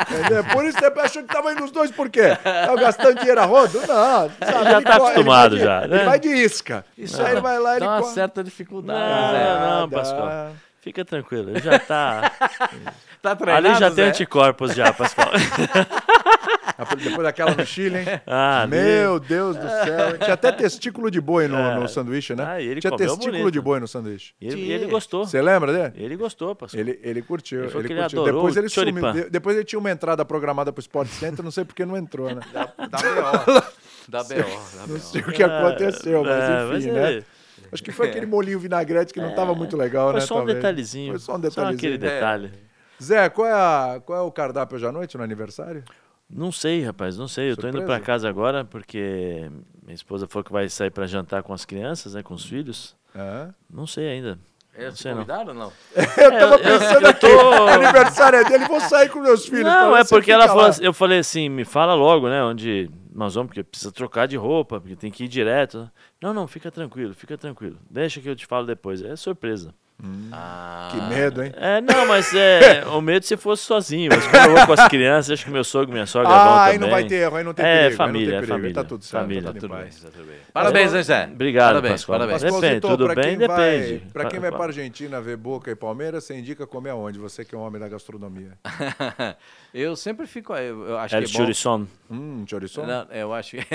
Por isso você achou que tava indo os dois, por quê? Tava gastando dinheiro a rodo? Não, sabe?
já
Ele
tá
ele
acostumado
de-
já, né?
Ele vai de isca. Isso aí ele vai lá e ele
Dá uma
co-
certa dificuldade,
Não,
Zé.
não, não,
dá.
Pascoal. Fica tranquilo, ele já tá. [LAUGHS]
Tá treinado,
Ali já tem
Zé?
anticorpos já, Pascoal. [LAUGHS]
Depois daquela no Chile, hein?
Ah, ali-
Meu Deus do céu. Tinha até [LAUGHS] testículo de boi no, no sanduíche, né?
Ah, ele
Tinha
comeu
testículo
bonito.
de boi no sanduíche.
E ele, e ele gostou.
Você lembra dele?
Ele gostou, Pascoal.
Ele, ele curtiu.
Ele
ele curtiu.
adorou
depois
o
ele sumiu. Depois ele tinha uma entrada programada pro Sport Center, não sei porque não entrou, né?
Dá B.O. Da BO, da
Não sei
BO.
o que aconteceu, mas
É,
enfim,
mas
né?
É-
Acho que foi aquele molinho vinagrete que não estava muito legal,
Foi
né?
só um
talvez.
detalhezinho.
Foi só um
Só
detalhezinho.
aquele detalhe.
Zé, qual é, a- qual é o cardápio hoje à noite no aniversário?
Não sei, rapaz, não sei. Eu tô indo
Surpresa?
pra casa agora porque minha esposa falou que vai sair pra jantar com as crianças, né, com os filhos.
Hã?
Não sei ainda.
Eles
Não
te convidaram ou não? [LAUGHS]
Eu tava
eu-
pensando
eu
aqui,
tô- [LAUGHS]
aniversário é dele, vou sair com meus filhos.
Não, é porque ela falou assim, eu falei assim, me fala logo, né, onde nós vamos, porque precisa trocar de roupa, porque tem que ir direto. Não, não, fica tranquilo, fica tranquilo. Deixa que eu te falo depois. É surpresa.
Ah,
Que medo, hein?
É, não, mas é [LAUGHS] o medo se fosse sozinho. Mas quando eu vou com as crianças, acho que meu sogro e minha sogra vão
Ah,
também.
aí não vai ter erro, aí não tem
É,
perigo. aí
família, é
perigo, aí
família,
Tá tudo certo,
família,
tá tudo
tudo
em
bem, tá tudo bem. Parabéns, hein, Zé?
Obrigado,
Parabéns,
Pascoal.
parabéns.
Pascoalzito,
Depende, tudo
pra
bem,
quem vai-
depende.
Pra quem vai [LAUGHS] pra Argentina ver Boca e Palmeiras, você indica comer aonde? Você que é um homem da gastronomia. [LAUGHS]
eu sempre fico. Eu, eu acho
El
que é bom.
Chorição.
Hum, chorizo?
Não, eu acho que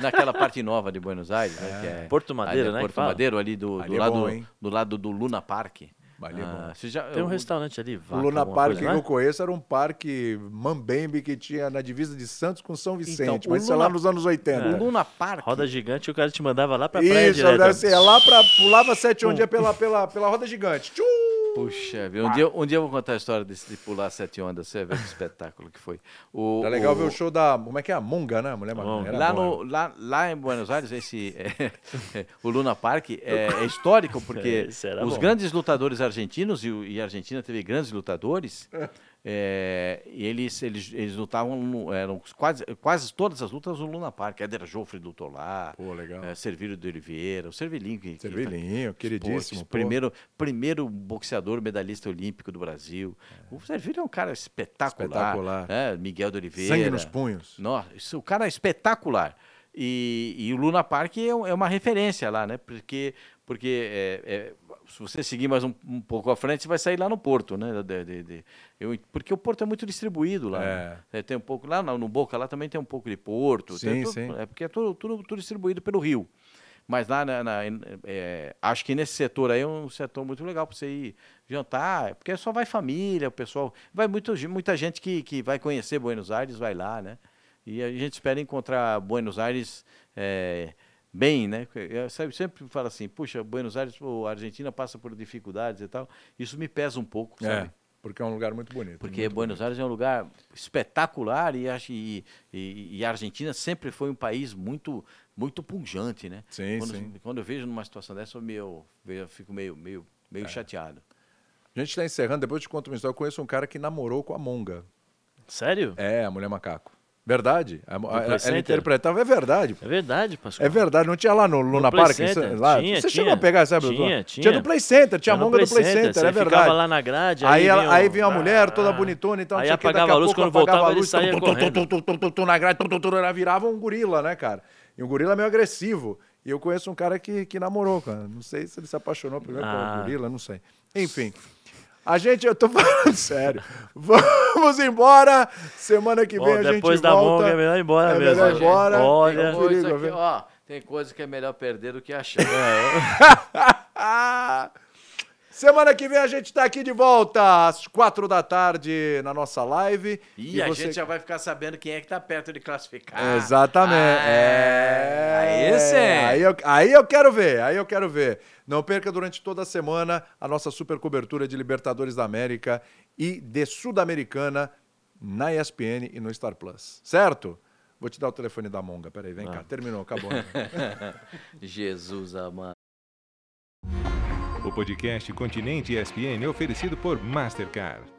naquela parte nova de Buenos Aires, né, que é
Porto Madeiro,
ali,
né,
Porto? Madeiro ali do,
Ali
do
é
lado? Do lado do Luna Park.
Ali é bom.
você já,
Tem um
o-
restaurante ali,
O
vaca,
Luna
alguma
Park
coisa,
que
não é?
eu conheço era um parque Mambembe que tinha na divisa de Santos com São Vicente,
o
mas isso é lá
Luna-
nos anos 80.
O Luna Park.
Roda gigante, o cara te mandava lá pra praia
Isso,
direto.
deve ser é lá pra. Pulava sete onde é pela, pela, pela roda gigante. Tchum!
Puxa, um dia, um dia eu vou contar a história desse de pular sete ondas, você vai ver que espetáculo que foi. O,
Tá legal ver o show da. Como é que é? A Monga, né? Mulher
Monga.
Era
Lá, no, lá, lá em Buenos Aires, esse, [LAUGHS] é, o Luna Park é, é histórico porque [LAUGHS] os
bom.
grandes lutadores argentinos, e, o- e a Argentina teve grandes lutadores, [LAUGHS] é, e eles, eles, eles lutavam, no- eram quase, quase todas as lutas no Luna Park. Éder Joffre lutou lá,
Pô, legal.
é, de Oliveira, o Servilinho. Que, que-
Servilhinho, queridíssimo.
Pô,
pô.
primeiro, primeiro boxeador medalhista olímpico do Brasil. O Servilho é um cara espetacular.
Espetacular.
É, Miguel de Oliveira.
Sangue nos punhos.
Nossa, o cara é espetacular. E, e o Luna Park é, é uma referência lá, né? Porque, porque é, é, se você seguir mais um, um pouco à frente, você vai sair lá no Porto, né? De- de- de- eu- porque o Porto é muito distribuído lá. né? É, tem um pouco lá no, no Boca lá também tem um pouco de Porto.
Sim,
tudo-
sim.
É porque é tudo, tudo, tudo distribuído pelo Rio. Mas lá, na, na- é, acho que nesse setor aí é um setor muito legal para você ir jantar, porque só vai família, o pessoal. Vai muito, muita gente que, que vai conhecer Buenos Aires, vai lá, né? E a gente espera encontrar Buenos Aires é, bem, né? Eu sempre, falo assim, puxa, Buenos Aires, a Argentina passa por dificuldades e tal. Isso me pesa um pouco, sabe?
É, porque é um lugar muito bonito.
Porque
muito
Buenos Aires é um lugar espetacular e, acho- e, e- e a Argentina sempre foi um país muito muito punjante, né?
Sim,
quando,
sim.
quando eu vejo numa situação dessa, eu, meio, eu fico meio, meio,
É.
meio chateado.
A gente está encerrando, depois eu te conto uma história. Eu conheço um cara que namorou com a Monga.
Sério?
É, a mulher macaco. Verdade. A, a- ela
Center?
interpretava, é verdade.
É verdade, Pascoal.
É verdade, não tinha lá no Luna
Play
Park?
Center,
lá?
tinha,
Você
tinha.
chegou a pegar, sabe?
Tinha,
Tinha
tinha.
no Play Center, tinha a
no
monga do Play Center,
você
é verdade.
ficava lá na grade,
Aí,
aí,
ela,
vinha
aí vinha a mulher toda bonitona, então
Aí
tinha que
apagava
daqui
a luz,
pouco
quando voltava,
apagava a
ele
luz,
saía
tum, tum, tum, tum, na grade, tum, tum, tum, ela virava um gorila, né, cara? E um gorila meio agressivo. E eu conheço um cara que, que namorou, cara. Não sei se ele se apaixonou primeiro pelo
Ah.
gorila, não sei. Enfim. A gente, eu tô [LAUGHS] falando sério. Vamos embora. Semana que
Ó,
vem a gente
depois da
volta.
monga é melhor ir embora
É
mesmo.
melhor ir embora.
Olha,
Tem perigo,
ó, tem coisa que é melhor perder do que achar. [LAUGHS]
Semana que vem a gente tá aqui de volta às quatro da tarde na nossa live.
E, a
você-
gente já vai ficar sabendo quem é que tá perto de classificar.
Exatamente.
Ah,
é.
Aí sim.
Aí eu, aí eu quero ver, aí eu quero ver. Não perca durante toda a semana a nossa super cobertura de Libertadores da América e de Sul-Americana na ESPN e no Star Plus. Certo? Vou te dar o telefone da Monga. Peraí, vem cá. Terminou, acabou. [LAUGHS]
Jesus amado.
O podcast Continente ESPN é oferecido por Mastercard.